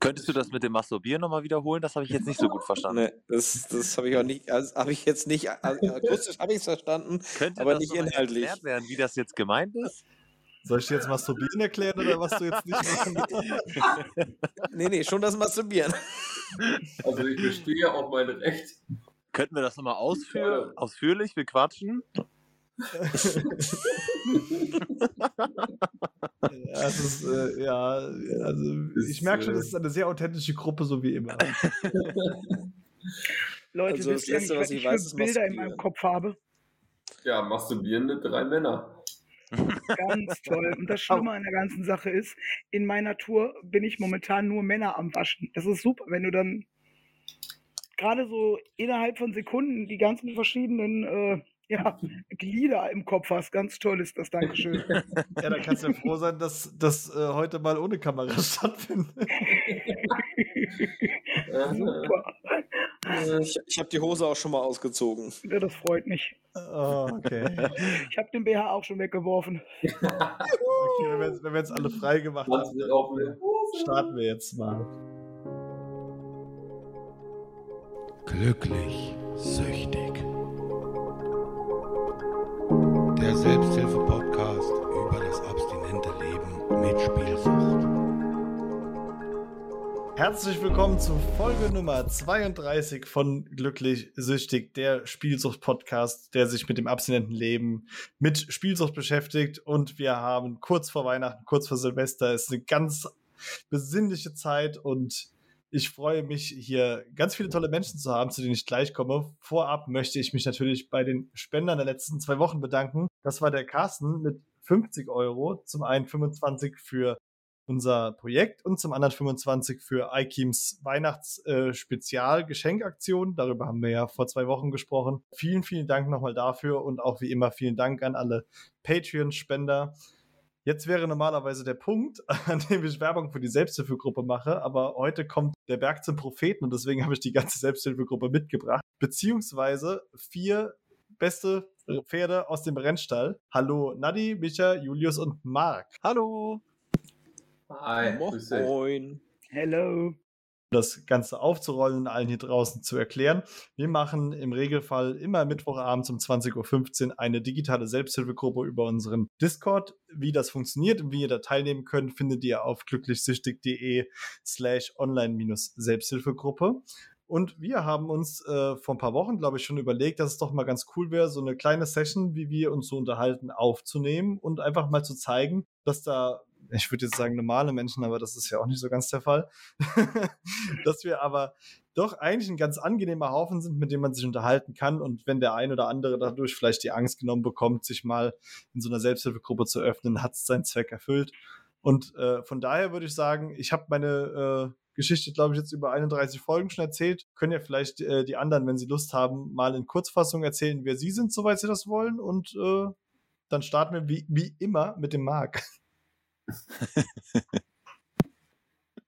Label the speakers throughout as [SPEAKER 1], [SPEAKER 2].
[SPEAKER 1] Könntest du das mit dem Masturbieren nochmal wiederholen? Das habe ich jetzt nicht so gut verstanden.
[SPEAKER 2] Nee, das, das habe ich auch nicht, also habe ich jetzt nicht, also akustisch habe ich es verstanden,
[SPEAKER 1] Könnte
[SPEAKER 2] aber
[SPEAKER 1] das
[SPEAKER 2] nicht inhaltlich.
[SPEAKER 1] erklärt werden, wie das jetzt gemeint ist?
[SPEAKER 3] Soll ich dir jetzt Masturbieren erklären oder was du jetzt nicht machen
[SPEAKER 2] Nee, nee, schon das Masturbieren.
[SPEAKER 4] Also ich bestehe auf mein Recht.
[SPEAKER 1] Könnten wir das nochmal ausführ ausführlich bequatschen?
[SPEAKER 3] Ja, es ist, äh, ja, also ich merke schon,
[SPEAKER 4] äh,
[SPEAKER 3] es ist eine sehr authentische Gruppe, so wie immer.
[SPEAKER 5] Leute,
[SPEAKER 2] Also
[SPEAKER 5] wisst
[SPEAKER 2] das
[SPEAKER 5] ihr
[SPEAKER 2] Letzte, was ich weiß,
[SPEAKER 5] Bilder in meinem. Kopf habe?
[SPEAKER 4] Ja, masturbierende drei Männer.
[SPEAKER 5] Ganz toll. Und das Schlimme an der ganzen Sache ist, in meiner Tour bin ich momentan nur Männer am Waschen. Das ist super, wenn du dann gerade so innerhalb von Sekunden die ganzen verschiedenen äh, ja, Glieder im Kopf hast. Ganz toll ist das, Dankeschön.
[SPEAKER 3] Ja, dann kannst du ja froh sein, dass das äh, heute mal ohne Kamera stattfindet.
[SPEAKER 5] super.
[SPEAKER 2] Ich, ich habe die Hose auch schon mal ausgezogen.
[SPEAKER 5] Ja, das freut mich.
[SPEAKER 3] Oh, okay.
[SPEAKER 5] Ich habe den BH auch schon weggeworfen.
[SPEAKER 3] okay wenn, wir jetzt, wenn wir jetzt alle frei gemacht haben, starten wir jetzt mal.
[SPEAKER 6] Glücklich süchtig. Der Selbsthilfe-Podcast über das abstinente Leben mit Spielsucht.
[SPEAKER 3] Herzlich willkommen zu Folge Nummer 32 von Glücklich Süchtig, der Spielsucht-Podcast, der sich mit dem abstinenten Leben mit Spielsucht beschäftigt. Und wir haben kurz vor Weihnachten, kurz vor Silvester, ist eine ganz besinnliche Zeit und ich freue mich, hier ganz viele tolle Menschen zu haben, zu denen ich gleich komme. Vorab möchte ich mich natürlich bei den Spendern der letzten zwei Wochen bedanken. Das war der Carsten mit 50 Euro. Zum einen 25 für unser Projekt und zum anderen 25 für iKeams Weihnachts-Spezial-Geschenkaktion. Darüber haben wir ja vor zwei Wochen gesprochen. Vielen, vielen Dank nochmal dafür und auch wie immer vielen Dank an alle Patreon-Spender. Jetzt wäre normalerweise der Punkt, an dem ich Werbung für die Selbsthilfegruppe mache, aber heute kommt der Berg zum Propheten und deswegen habe ich die ganze Selbsthilfegruppe mitgebracht, beziehungsweise vier beste Pferde aus dem Rennstall. Hallo Nadi, Micha, Julius und Marc.
[SPEAKER 1] Hallo!
[SPEAKER 4] Hi.
[SPEAKER 2] Moin.
[SPEAKER 5] Hello.
[SPEAKER 3] Das Ganze aufzurollen und allen hier draußen zu erklären. Wir machen im Regelfall immer Mittwochabends um 20.15 Uhr eine digitale Selbsthilfegruppe über unseren Discord. Wie das funktioniert und wie ihr da teilnehmen könnt, findet ihr auf glücklichsüchtig.de slash online-selbsthilfegruppe. Und wir haben uns äh, vor ein paar Wochen, glaube ich, schon überlegt, dass es doch mal ganz cool wäre, so eine kleine Session, wie wir uns so unterhalten, aufzunehmen und einfach mal zu zeigen, dass da, ich würde jetzt sagen normale Menschen, aber das ist ja auch nicht so ganz der Fall, dass wir aber doch eigentlich ein ganz angenehmer Haufen sind, mit dem man sich unterhalten kann. Und wenn der ein oder andere dadurch vielleicht die Angst genommen bekommt, sich mal in so einer Selbsthilfegruppe zu öffnen, hat es seinen Zweck erfüllt. Und äh, von daher würde ich sagen, ich habe meine äh, Geschichte, glaube ich, jetzt über 31 Folgen schon erzählt. Können ja vielleicht äh, die anderen, wenn sie Lust haben, mal in Kurzfassung erzählen, wer sie sind, soweit sie das wollen. Und äh, dann starten wir wie, wie immer mit dem Marc.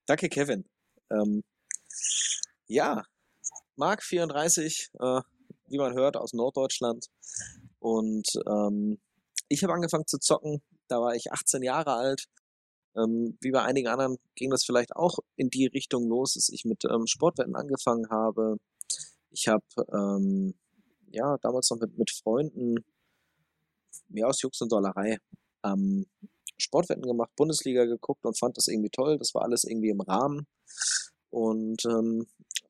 [SPEAKER 2] Danke, Kevin. Ähm, ja, Marc 34, äh, wie man hört, aus Norddeutschland. Und ähm, ich habe angefangen zu zocken, da war ich 18 Jahre alt. Ähm, wie bei einigen anderen ging das vielleicht auch in die Richtung los, dass ich mit ähm, Sportwetten angefangen habe. Ich habe ähm, ja damals noch mit, mit Freunden, ja aus Jux und Dollerei, ähm, Sportwetten gemacht, Bundesliga geguckt und fand das irgendwie toll. Das war alles irgendwie im Rahmen. Und ähm,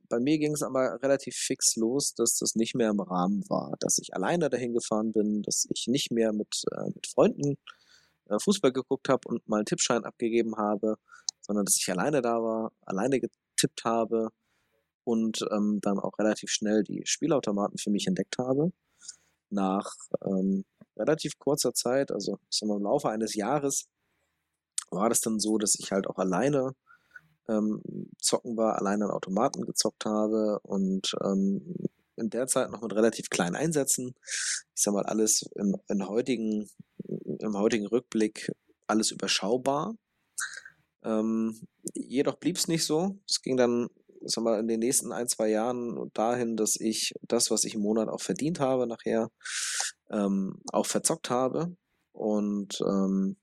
[SPEAKER 2] bei mir ging es aber relativ fix los, dass das nicht mehr im Rahmen war, dass ich alleine dahin gefahren bin, dass ich nicht mehr mit, äh, mit Freunden äh, Fußball geguckt habe und mal einen Tippschein abgegeben habe, sondern dass ich alleine da war, alleine getippt habe und ähm, dann auch relativ schnell die Spielautomaten für mich entdeckt habe. Nach ähm, relativ kurzer Zeit, also ich sag im Laufe eines Jahres, war das dann so, dass ich halt auch alleine ähm, zocken war, alleine an Automaten gezockt habe und ähm, in der Zeit noch mit relativ kleinen Einsätzen. Ich sag mal, alles im, im, heutigen, im heutigen Rückblick alles überschaubar. Ähm, jedoch blieb es nicht so. Es ging dann, ich sag mal, in den nächsten ein, zwei Jahren dahin, dass ich das, was ich im Monat auch verdient habe, nachher ähm, auch verzockt habe. Und ähm,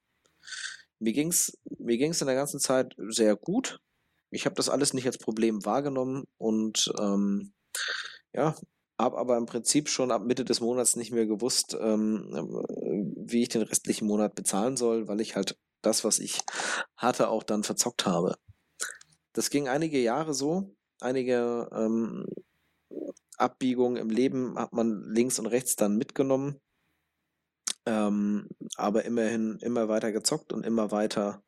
[SPEAKER 2] mir ging's mir ging's in der ganzen Zeit sehr gut. ich habe das alles nicht als Problem wahrgenommen und ähm, ja, habe aber im Prinzip schon ab Mitte des Monats nicht mehr gewusst, ähm, wie ich den restlichen Monat bezahlen soll, weil ich halt das, was ich hatte, auch dann verzockt habe. Das ging einige Jahre so. Einige ähm, Abbiegungen im Leben hat man links und rechts dann mitgenommen. Ähm, aber immerhin immer weiter gezockt und immer weiter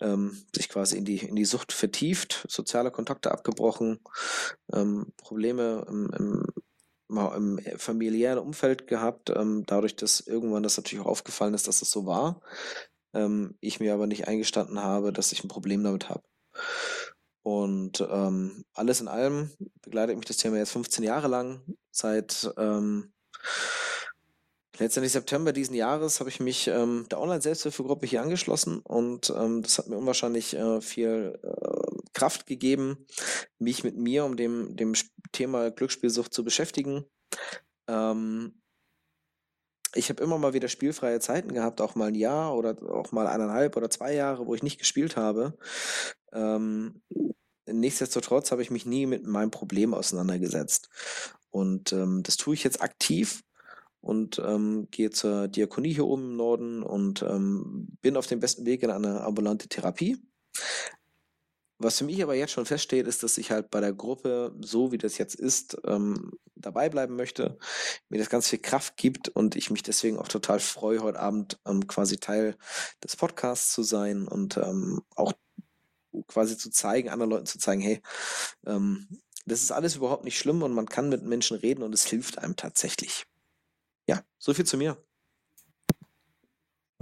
[SPEAKER 2] ähm, sich quasi in die, in die Sucht vertieft, soziale Kontakte abgebrochen, ähm, Probleme im, im, im familiären Umfeld gehabt, ähm, dadurch, dass irgendwann das natürlich auch aufgefallen ist, dass das so war. Ähm, ich mir aber nicht eingestanden habe, dass ich ein Problem damit habe. Und ähm, alles in allem begleitet mich das Thema jetzt 15 Jahre lang. Seit ähm, letztendlich September diesen Jahres habe ich mich ähm, der Online-Selbsthilfegruppe hier angeschlossen und ähm, das hat mir unwahrscheinlich äh, viel äh, Kraft gegeben, mich mit mir um dem, dem Thema Glücksspielsucht zu beschäftigen. Ähm, ich habe immer mal wieder spielfreie Zeiten gehabt, auch mal ein Jahr oder auch mal eineinhalb oder zwei Jahre, wo ich nicht gespielt habe. Ähm, nichtsdestotrotz habe ich mich nie mit meinem Problem auseinandergesetzt. Und ähm, das tue ich jetzt aktiv und ähm, gehe zur Diakonie hier oben im Norden und ähm, bin auf dem besten Weg in eine ambulante Therapie. Was für mich aber jetzt schon feststeht, ist, dass ich halt bei der Gruppe, so wie das jetzt ist, ähm, dabei bleiben möchte, mir das ganz viel Kraft gibt und ich mich deswegen auch total freue, heute Abend ähm, quasi Teil des Podcasts zu sein und ähm, auch quasi zu zeigen, anderen Leuten zu zeigen, hey, ähm, das ist alles überhaupt nicht schlimm und man kann mit Menschen reden und es hilft einem tatsächlich. Ja, so viel zu mir.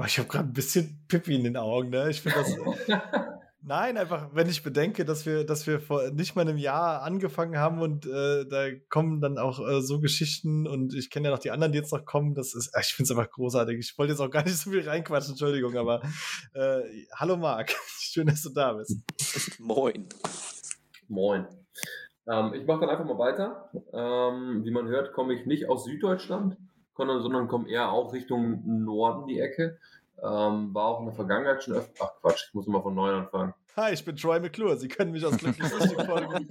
[SPEAKER 3] Ich habe gerade ein bisschen Pippi in den Augen, ne? Ich finde das. Nein, einfach, wenn ich bedenke, dass wir, dass wir vor nicht mal einem Jahr angefangen haben und äh, da kommen dann auch äh, so Geschichten und ich kenne ja noch die anderen, die jetzt noch kommen. Das ist, ich finde es einfach großartig. Ich wollte jetzt auch gar nicht so viel reinquatschen, Entschuldigung, aber äh, hallo Marc, schön, dass du da bist.
[SPEAKER 2] Moin.
[SPEAKER 4] Moin. Ähm, ich mache dann einfach mal weiter. Ähm, wie man hört, komme ich nicht aus Süddeutschland, sondern komme eher auch Richtung Norden die Ecke. Ähm, war auch in der Vergangenheit schon öfter. Ach Quatsch, ich muss mal von neu anfangen.
[SPEAKER 3] Hi, ich bin Troy McClure. Sie können mich aus Glücklich folgen.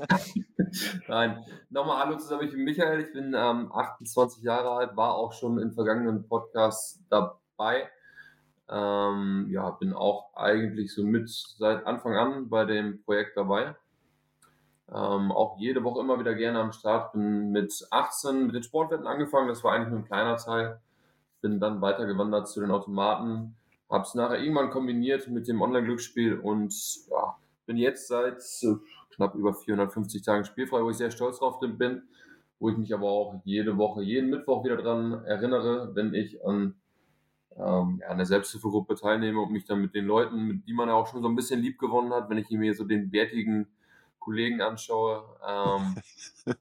[SPEAKER 4] Nein, nochmal hallo zusammen, ich bin Michael. Ich bin ähm, 28 Jahre alt, war auch schon in vergangenen Podcasts dabei. Ähm, ja, bin auch eigentlich so mit seit Anfang an bei dem Projekt dabei. Ähm, auch jede Woche immer wieder gerne am Start. Bin mit 18 mit den Sportwetten angefangen. Das war eigentlich nur ein kleiner Teil. Bin dann weitergewandert zu den Automaten habe es nachher irgendwann kombiniert mit dem Online-Glücksspiel und ja, bin jetzt seit knapp über 450 Tagen spielfrei, wo ich sehr stolz drauf bin, wo ich mich aber auch jede Woche, jeden Mittwoch wieder dran erinnere, wenn ich an ähm, ja, einer Selbsthilfegruppe teilnehme und mich dann mit den Leuten, mit die man ja auch schon so ein bisschen lieb gewonnen hat, wenn ich mir so den wertigen Kollegen anschaue, ähm,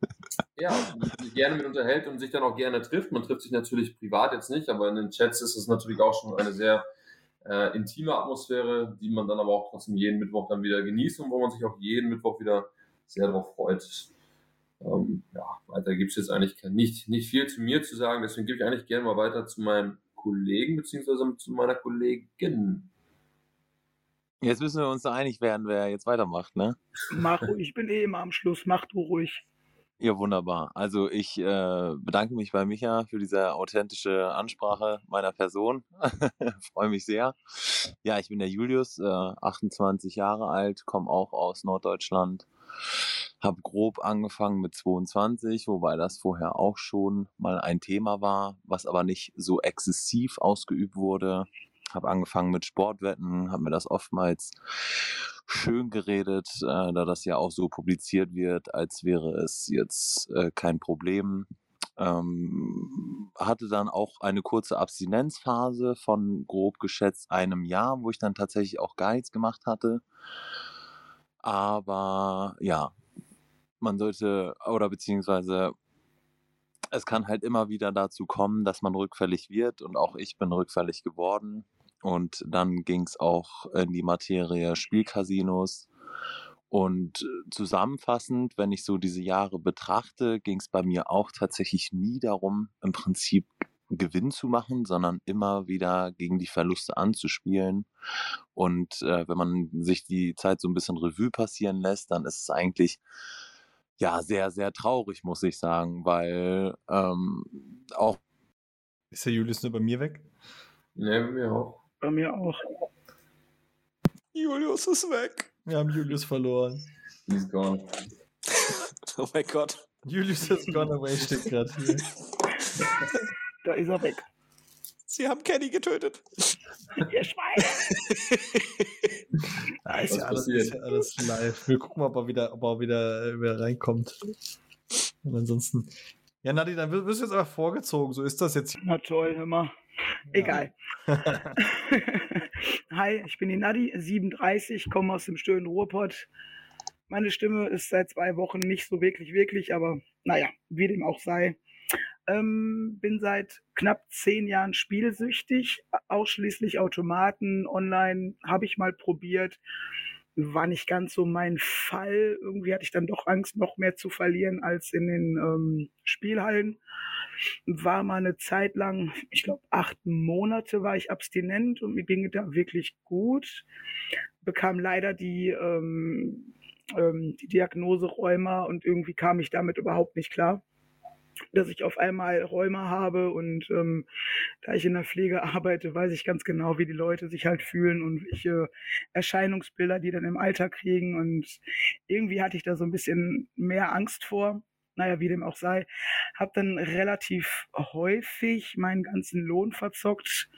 [SPEAKER 4] ja, sich gerne mit unterhält und sich dann auch gerne trifft. Man trifft sich natürlich privat jetzt nicht, aber in den Chats ist es natürlich auch schon eine sehr äh, intime Atmosphäre, die man dann aber auch trotzdem jeden Mittwoch dann wieder genießt und wo man sich auch jeden Mittwoch wieder sehr darauf freut. Ähm, ja, weiter gibt es jetzt eigentlich nicht, nicht viel zu mir zu sagen, deswegen gebe ich eigentlich gerne mal weiter zu meinem Kollegen beziehungsweise zu meiner Kollegin.
[SPEAKER 1] Jetzt müssen wir uns da einig werden, wer jetzt weitermacht, ne?
[SPEAKER 5] Mach ruhig, ich bin eh immer am Schluss, mach du ruhig.
[SPEAKER 1] Ja, wunderbar. Also ich äh, bedanke mich bei Micha für diese authentische Ansprache meiner Person. Freue mich sehr. Ja, ich bin der Julius, äh, 28 Jahre alt, komme auch aus Norddeutschland. Habe grob angefangen mit 22, wobei das vorher auch schon mal ein Thema war, was aber nicht so exzessiv ausgeübt wurde. Habe angefangen mit Sportwetten, habe mir das oftmals schön geredet, äh, da das ja auch so publiziert wird, als wäre es jetzt äh, kein Problem. Ähm, hatte dann auch eine kurze Abstinenzphase von grob geschätzt einem Jahr, wo ich dann tatsächlich auch gar nichts gemacht hatte. Aber ja, man sollte, oder beziehungsweise es kann halt immer wieder dazu kommen, dass man rückfällig wird und auch ich bin rückfällig geworden. Und dann ging es auch in die Materie Spielcasinos. Und äh, zusammenfassend, wenn ich so diese Jahre betrachte, ging es bei mir auch tatsächlich nie darum, im Prinzip Gewinn zu machen, sondern immer wieder gegen die Verluste anzuspielen. Und äh, wenn man sich die Zeit so ein bisschen Revue passieren lässt, dann ist es eigentlich ja sehr, sehr traurig, muss ich sagen, weil ähm, auch.
[SPEAKER 3] Ist der Julius nur bei mir weg?
[SPEAKER 4] Ne, bei mir auch.
[SPEAKER 5] Bei mir auch.
[SPEAKER 2] Julius ist weg.
[SPEAKER 3] Wir haben Julius verloren.
[SPEAKER 4] He's gone.
[SPEAKER 2] Oh mein Gott.
[SPEAKER 3] Julius has gone away steht gerade hier.
[SPEAKER 5] Da ist er weg.
[SPEAKER 2] Sie haben Kenny getötet.
[SPEAKER 5] Ihr Schwein!
[SPEAKER 3] Ah, ist, ja alles, ist ja alles live. Wir gucken mal, ob er wieder, ob er wieder, äh, wieder reinkommt. Und ansonsten. Ja, Nadi, dann wirst du jetzt einfach vorgezogen. So ist das jetzt.
[SPEAKER 5] Na toll, hör mal. Egal. Hi, ich bin die Nadi, 37, komme aus dem schönen Ruhrpott. Meine Stimme ist seit zwei Wochen nicht so wirklich, wirklich, aber naja, wie dem auch sei. Ähm, bin seit knapp zehn Jahren spielsüchtig, ausschließlich Automaten, online habe ich mal probiert, war nicht ganz so mein Fall. Irgendwie hatte ich dann doch Angst, noch mehr zu verlieren als in den ähm, Spielhallen. War mal eine Zeit lang, ich glaube acht Monate war ich abstinent und mir ging da wirklich gut. Bekam leider die, ähm, ähm, die Diagnose Rheuma und irgendwie kam ich damit überhaupt nicht klar dass ich auf einmal Rheuma habe und ähm, da ich in der Pflege arbeite, weiß ich ganz genau, wie die Leute sich halt fühlen und welche Erscheinungsbilder die dann im Alltag kriegen und irgendwie hatte ich da so ein bisschen mehr Angst vor. Naja, wie dem auch sei, habe dann relativ häufig meinen ganzen Lohn verzockt,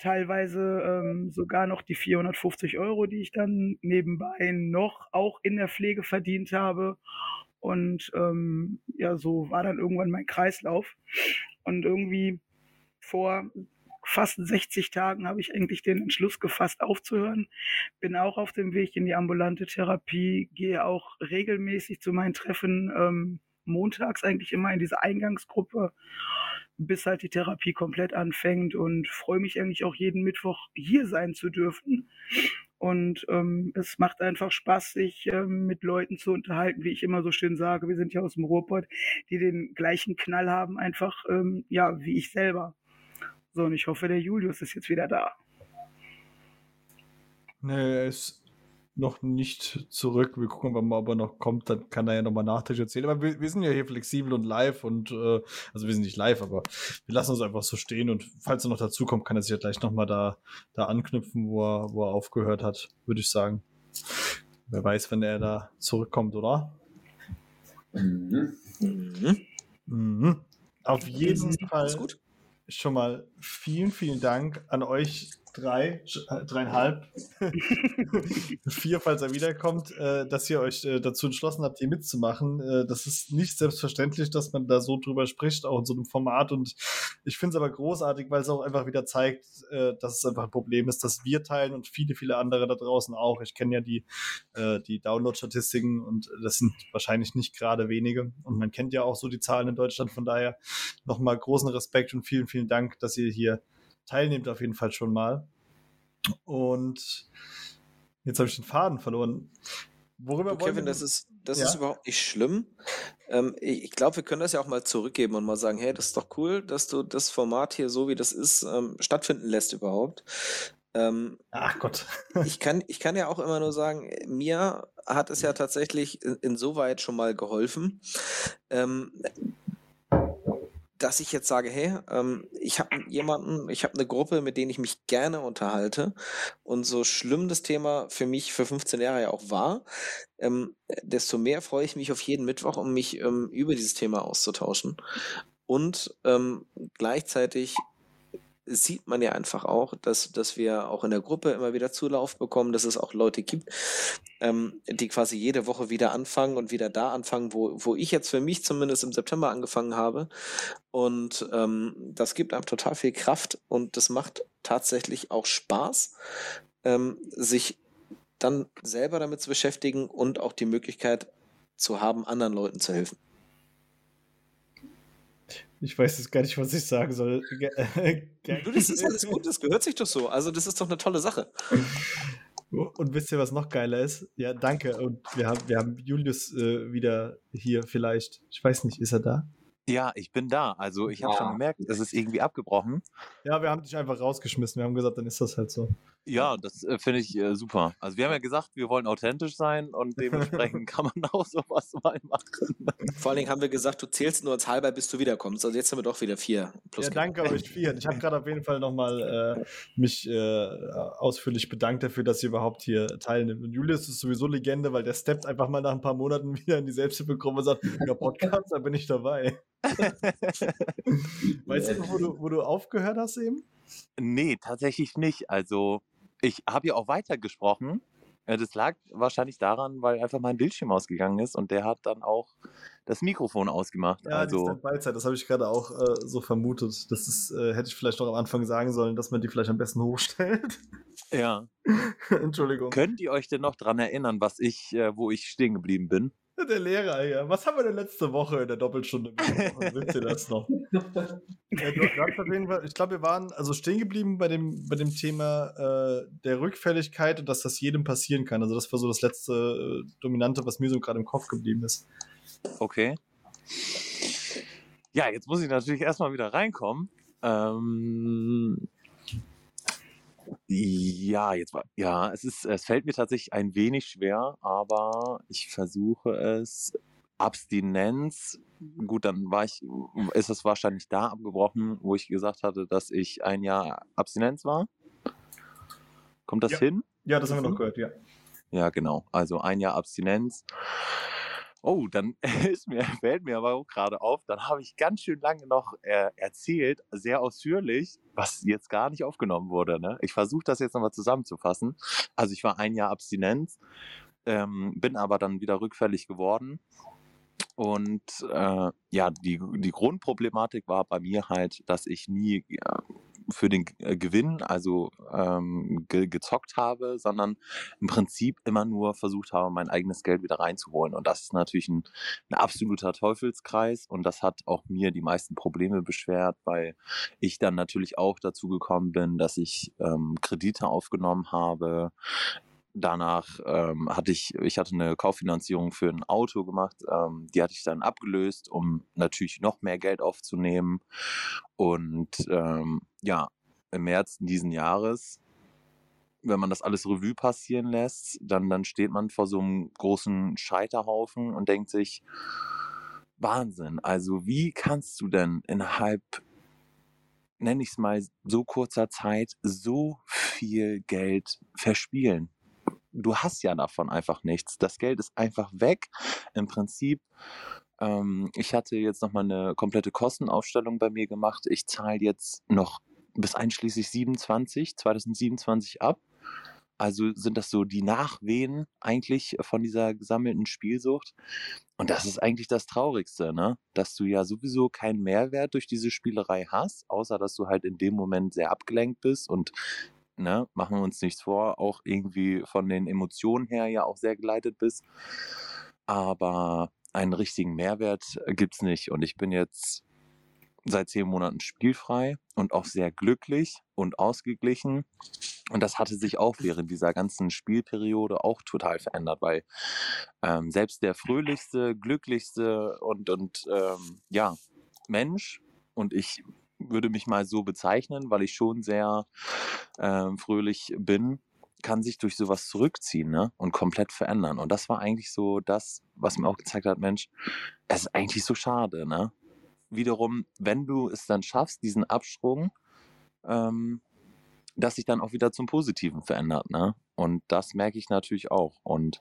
[SPEAKER 5] teilweise ähm, sogar noch die 450 Euro, die ich dann nebenbei noch auch in der Pflege verdient habe. Und ähm, ja, so war dann irgendwann mein Kreislauf. Und irgendwie vor fast 60 Tagen habe ich eigentlich den Entschluss gefasst, aufzuhören. Bin auch auf dem Weg in die ambulante Therapie, gehe auch regelmäßig zu meinen Treffen, ähm, montags eigentlich immer in diese Eingangsgruppe, bis halt die Therapie komplett anfängt und freue mich eigentlich auch jeden Mittwoch hier sein zu dürfen. Und ähm, es macht einfach Spaß, sich ähm, mit Leuten zu unterhalten, wie ich immer so schön sage. Wir sind ja aus dem Ruhrpott, die den gleichen Knall haben, einfach ähm, ja wie ich selber. So, und ich hoffe, der Julius ist jetzt wieder da.
[SPEAKER 3] Nee, er ist noch nicht zurück. Wir gucken mal, ob er noch kommt. Dann kann er ja nochmal nachträglich erzählen. Aber wir, wir sind ja hier flexibel und live und äh, also wir sind nicht live, aber wir lassen uns einfach so stehen und falls er noch dazu kommt, kann er sich ja gleich nochmal da, da anknüpfen, wo er, wo er aufgehört hat, würde ich sagen. Wer weiß, wenn er da zurückkommt, oder?
[SPEAKER 4] Mhm.
[SPEAKER 2] Mhm.
[SPEAKER 3] Mhm. Auf jeden Fall schon mal vielen, vielen Dank an euch drei, äh, dreieinhalb, vier, falls er wiederkommt, äh, dass ihr euch äh, dazu entschlossen habt, hier mitzumachen. Äh, das ist nicht selbstverständlich, dass man da so drüber spricht, auch in so einem Format. Und ich finde es aber großartig, weil es auch einfach wieder zeigt, äh, dass es einfach ein Problem ist, dass wir teilen und viele, viele andere da draußen auch. Ich kenne ja die, äh, die Download-Statistiken und das sind wahrscheinlich nicht gerade wenige. Und man kennt ja auch so die Zahlen in Deutschland. Von daher nochmal großen Respekt und vielen, vielen Dank, dass ihr hier teilnehmt auf jeden Fall schon mal. Und jetzt habe ich den Faden verloren. Worüber
[SPEAKER 2] Du, Kevin, das ist, das
[SPEAKER 3] Ja?
[SPEAKER 2] ist überhaupt nicht schlimm. Ähm, ich glaube, wir können das ja auch mal zurückgeben und mal sagen, hey, das ist doch cool, dass du das Format hier so wie das ist ähm, stattfinden lässt überhaupt. Ähm,
[SPEAKER 3] Ach Gott.
[SPEAKER 2] ich kann, ich kann ja auch immer nur sagen, mir hat es ja tatsächlich in- insoweit schon mal geholfen, ähm, dass ich jetzt sage, hey, ähm, ich habe jemanden, ich habe eine Gruppe, mit denen ich mich gerne unterhalte. Und so schlimm das Thema für mich für 15 Jahre ja auch war, ähm, desto mehr freue ich mich auf jeden Mittwoch, um mich ähm, über dieses Thema auszutauschen. Und ähm, gleichzeitig sieht man ja einfach auch, dass, dass wir auch in der Gruppe immer wieder Zulauf bekommen, dass es auch Leute gibt, ähm, die quasi jede Woche wieder anfangen und wieder da anfangen, wo, wo ich jetzt für mich zumindest im September angefangen habe. Und ähm, das gibt einem total viel Kraft und das macht tatsächlich auch Spaß, ähm, sich dann selber damit zu beschäftigen und auch die Möglichkeit zu haben, anderen Leuten zu helfen.
[SPEAKER 3] Ich weiß jetzt gar nicht, was ich sagen soll.
[SPEAKER 2] Du, das ist alles gut, das gehört sich doch so. Also das ist doch eine tolle Sache.
[SPEAKER 3] Und wisst ihr, was noch geiler ist? Ja, danke. Und wir haben, wir haben Julius äh, wieder hier vielleicht. Ich weiß nicht, ist er da?
[SPEAKER 1] Ja, ich bin da. Also ich habe schon
[SPEAKER 4] Ja.
[SPEAKER 1] gemerkt, es ist irgendwie abgebrochen.
[SPEAKER 3] Ja, wir haben dich einfach rausgeschmissen. Wir haben gesagt, dann ist das halt so.
[SPEAKER 1] Ja, das äh, finde ich äh, super. Also wir haben ja gesagt, wir wollen authentisch sein und dementsprechend kann man auch sowas mal machen.
[SPEAKER 2] Vor allen Dingen haben wir gesagt, du zählst nur als halber, bis du wiederkommst. Also jetzt haben wir doch wieder vier plus.
[SPEAKER 3] Ja, danke euch vier. Ich habe gerade auf jeden Fall nochmal äh, mich äh, ausführlich bedankt dafür, dass ihr überhaupt hier teilnimmt. Und Julius ist sowieso Legende, weil der steppt einfach mal nach ein paar Monaten wieder in die Selbsthilfegruppe und sagt, ja, Podcast, da bin ich dabei. weißt du, wo du, wo du aufgehört hast eben?
[SPEAKER 1] Nee, tatsächlich nicht. Also ich habe ja auch weitergesprochen. Äh, Das lag wahrscheinlich daran, weil einfach mein Bildschirm ausgegangen ist und der hat dann auch das Mikrofon ausgemacht.
[SPEAKER 3] Ja, die
[SPEAKER 1] also
[SPEAKER 3] Standby-Zeit, das habe ich gerade auch äh, so vermutet. Das ist, äh, hätte ich vielleicht noch am Anfang sagen sollen, dass man die vielleicht am besten hochstellt.
[SPEAKER 1] ja.
[SPEAKER 3] Entschuldigung.
[SPEAKER 1] Könnt ihr euch denn noch dran erinnern, was ich, äh, wo ich stehen geblieben bin?
[SPEAKER 3] Der Lehrer, ja. Was haben wir denn letzte Woche in der Doppelstunde besprochen? Wisst ihr das noch? Ja, du hast auf jeden Fall, ich glaube, wir waren also stehen geblieben bei dem, bei dem Thema äh, der Rückfälligkeit und dass das jedem passieren kann. Also das war so das letzte äh, Dominante, was mir so gerade im Kopf geblieben ist.
[SPEAKER 1] Okay. Ja, jetzt muss ich natürlich erstmal wieder reinkommen. Ähm, ja, jetzt war, ja, es ist, es fällt mir tatsächlich ein wenig schwer, aber ich versuche es. Abstinenz, gut, dann war ich, ist es wahrscheinlich da abgebrochen, wo ich gesagt hatte, dass ich ein Jahr Abstinenz war. Kommt das
[SPEAKER 3] Ja.
[SPEAKER 1] hin?
[SPEAKER 3] Ja, das haben wir
[SPEAKER 1] Mhm.
[SPEAKER 3] noch gehört, ja.
[SPEAKER 1] Ja, genau. Also ein Jahr Abstinenz. Oh, dann ist mir, fällt mir aber auch gerade auf, dann habe ich ganz schön lange noch äh, erzählt, sehr ausführlich, was jetzt gar nicht aufgenommen wurde. Ne? Ich versuche das jetzt nochmal zusammenzufassen. Also ich war ein Jahr Abstinenz, ähm, bin aber dann wieder rückfällig geworden. Und äh, ja, die, die Grundproblematik war bei mir halt, dass ich nie ja, für den äh, Gewinn, also ähm, ge gezockt habe, sondern im Prinzip immer nur versucht habe, mein eigenes Geld wieder reinzuholen. Und das ist natürlich ein, ein absoluter Teufelskreis und das hat auch mir die meisten Probleme beschwert, weil ich dann natürlich auch dazu gekommen bin, dass ich ähm, Kredite aufgenommen habe. Danach ähm, hatte ich, ich hatte eine Kauffinanzierung für ein Auto gemacht, ähm, die hatte ich dann abgelöst, um natürlich noch mehr Geld aufzunehmen. Und ähm, ja, im März diesen Jahres wenn man das alles Revue passieren lässt, dann, dann steht man vor so einem großen Scheiterhaufen und denkt sich, Wahnsinn, also wie kannst du denn innerhalb, nenne ich es mal, so kurzer Zeit so viel Geld verspielen? Du hast ja davon einfach nichts. Das Geld ist einfach weg. Im Prinzip, ähm, ich hatte jetzt nochmal eine komplette Kostenaufstellung bei mir gemacht. Ich zahle jetzt noch bis einschließlich 27, 2027 ab. Also sind das so die Nachwehen eigentlich von dieser gesammelten Spielsucht. Und das ist eigentlich das Traurigste, ne? Dass du ja sowieso keinen Mehrwert durch diese Spielerei hast, außer dass du halt in dem Moment sehr abgelenkt bist und ne, machen wir uns nichts vor, auch irgendwie von den Emotionen her ja auch sehr geleitet bist. Aber einen richtigen Mehrwert gibt's nicht. Und ich bin jetzt seit zehn Monaten spielfrei und auch sehr glücklich und ausgeglichen. Und das hatte sich auch während dieser ganzen Spielperiode auch total verändert, weil ähm, selbst der fröhlichste, glücklichste und, und ähm, ja, Mensch, und ich würde mich mal so bezeichnen, weil ich schon sehr ähm, fröhlich bin, kann sich durch sowas zurückziehen ne? und komplett verändern. Und das war eigentlich so das, was mir auch gezeigt hat, Mensch, es ist eigentlich so schade, ne? Wiederum, wenn du es dann schaffst, diesen Absprung, ähm, dass sich dann auch wieder zum Positiven verändert, ne? Und das merke ich natürlich auch. Und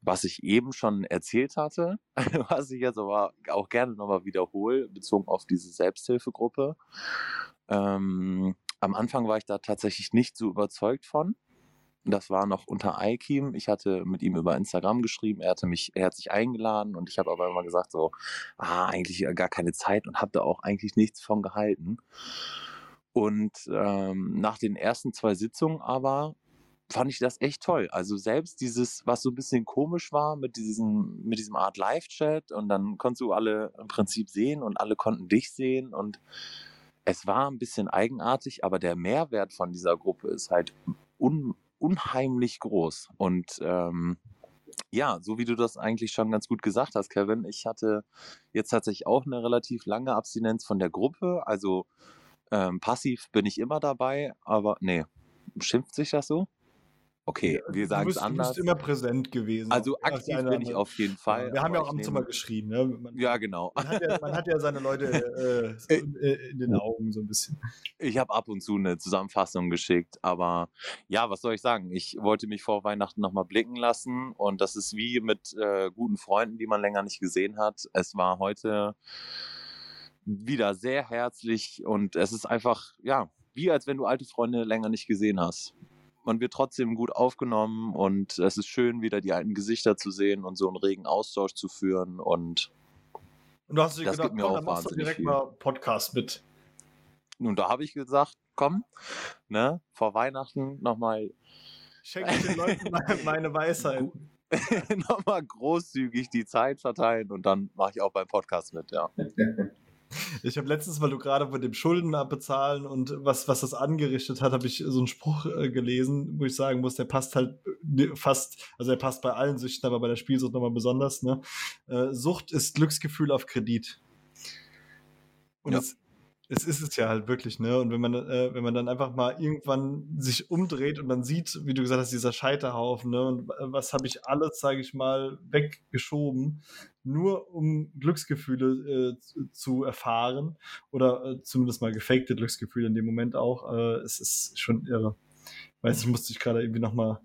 [SPEAKER 1] was ich eben schon erzählt hatte, was ich jetzt aber auch gerne nochmal wiederhole, bezogen auf diese Selbsthilfegruppe. Ähm, am Anfang war ich da tatsächlich nicht so überzeugt von. Das war noch unter Aikim. Ich hatte mit ihm über Instagram geschrieben. Er hatte mich, er hat sich eingeladen und ich habe aber immer gesagt so, ah, eigentlich gar keine Zeit und habe da auch eigentlich nichts von gehalten. Und ähm, nach den ersten zwei Sitzungen aber fand ich das echt toll. Also selbst dieses, was so ein bisschen komisch war mit diesem, mit diesem Art Live-Chat und dann konntest du alle im Prinzip sehen und alle konnten dich sehen und es war ein bisschen eigenartig, aber der Mehrwert von dieser Gruppe ist halt un, unheimlich groß. Und ähm, Ja, so wie du das eigentlich schon ganz gut gesagt hast, Kevin. Ich hatte jetzt tatsächlich auch eine relativ lange Abstinenz von der Gruppe. Also ähm, passiv bin ich immer dabei, aber nee, schimpft sich das so? Okay, wir sagen es
[SPEAKER 3] bist, du
[SPEAKER 1] anders.
[SPEAKER 3] bist immer präsent gewesen.
[SPEAKER 1] Also aktiv
[SPEAKER 3] eine
[SPEAKER 1] bin ich auf jeden
[SPEAKER 3] Ja,
[SPEAKER 1] Fall.
[SPEAKER 3] wir haben ja auch mal
[SPEAKER 1] nehme-
[SPEAKER 3] geschrien. Ne? Man,
[SPEAKER 1] Ja, genau.
[SPEAKER 3] man, hat ja, man hat ja seine Leute äh, äh, in den Augen so ein bisschen.
[SPEAKER 1] Ich habe ab und zu eine Zusammenfassung geschickt, aber ja, was soll ich sagen? Ich wollte mich vor Weihnachten nochmal blicken lassen und das ist wie mit äh, guten Freunden, die man länger nicht gesehen hat. Es war heute wieder sehr herzlich und es ist einfach, ja, wie als wenn du alte Freunde länger nicht gesehen hast. Man wird trotzdem gut aufgenommen und es ist schön, wieder die alten Gesichter zu sehen und so einen regen Austausch zu führen und
[SPEAKER 3] Und du hast dir
[SPEAKER 1] Das
[SPEAKER 3] gedacht,
[SPEAKER 1] gibt mir
[SPEAKER 3] komm,
[SPEAKER 1] auch
[SPEAKER 3] dann machst du
[SPEAKER 1] wahnsinnig
[SPEAKER 3] direkt
[SPEAKER 1] viel.
[SPEAKER 3] mal Podcast mit.
[SPEAKER 1] nun, da habe ich gesagt, komm, ne, vor Weihnachten nochmal
[SPEAKER 3] Schenke ich den Leuten meine, meine Weisheit.
[SPEAKER 1] nochmal großzügig die Zeit verteilen und dann mache ich auch beim Podcast mit, ja.
[SPEAKER 3] Ich habe letztens, weil du gerade von dem Schulden abbezahlen und was, was das angerichtet hat, habe ich so einen Spruch äh, gelesen, wo ich sagen muss, der passt halt äh, fast, also er passt bei allen Süchten, aber bei der Spielsucht nochmal besonders. Ne? Äh, Sucht ist Glücksgefühl auf Kredit. Und
[SPEAKER 1] Ja.
[SPEAKER 3] es, es ist es ja halt wirklich, ne? Und wenn man, äh, wenn man dann einfach mal irgendwann sich umdreht und dann sieht, wie du gesagt hast, dieser Scheiterhaufen, ne? Und wa- was habe ich alles, sage ich mal, weggeschoben, nur um Glücksgefühle äh, zu, erfahren oder äh, zumindest mal gefakte Glücksgefühle in dem Moment auch. Äh, es ist schon irre. Weiß ich, musste ich gerade irgendwie nochmal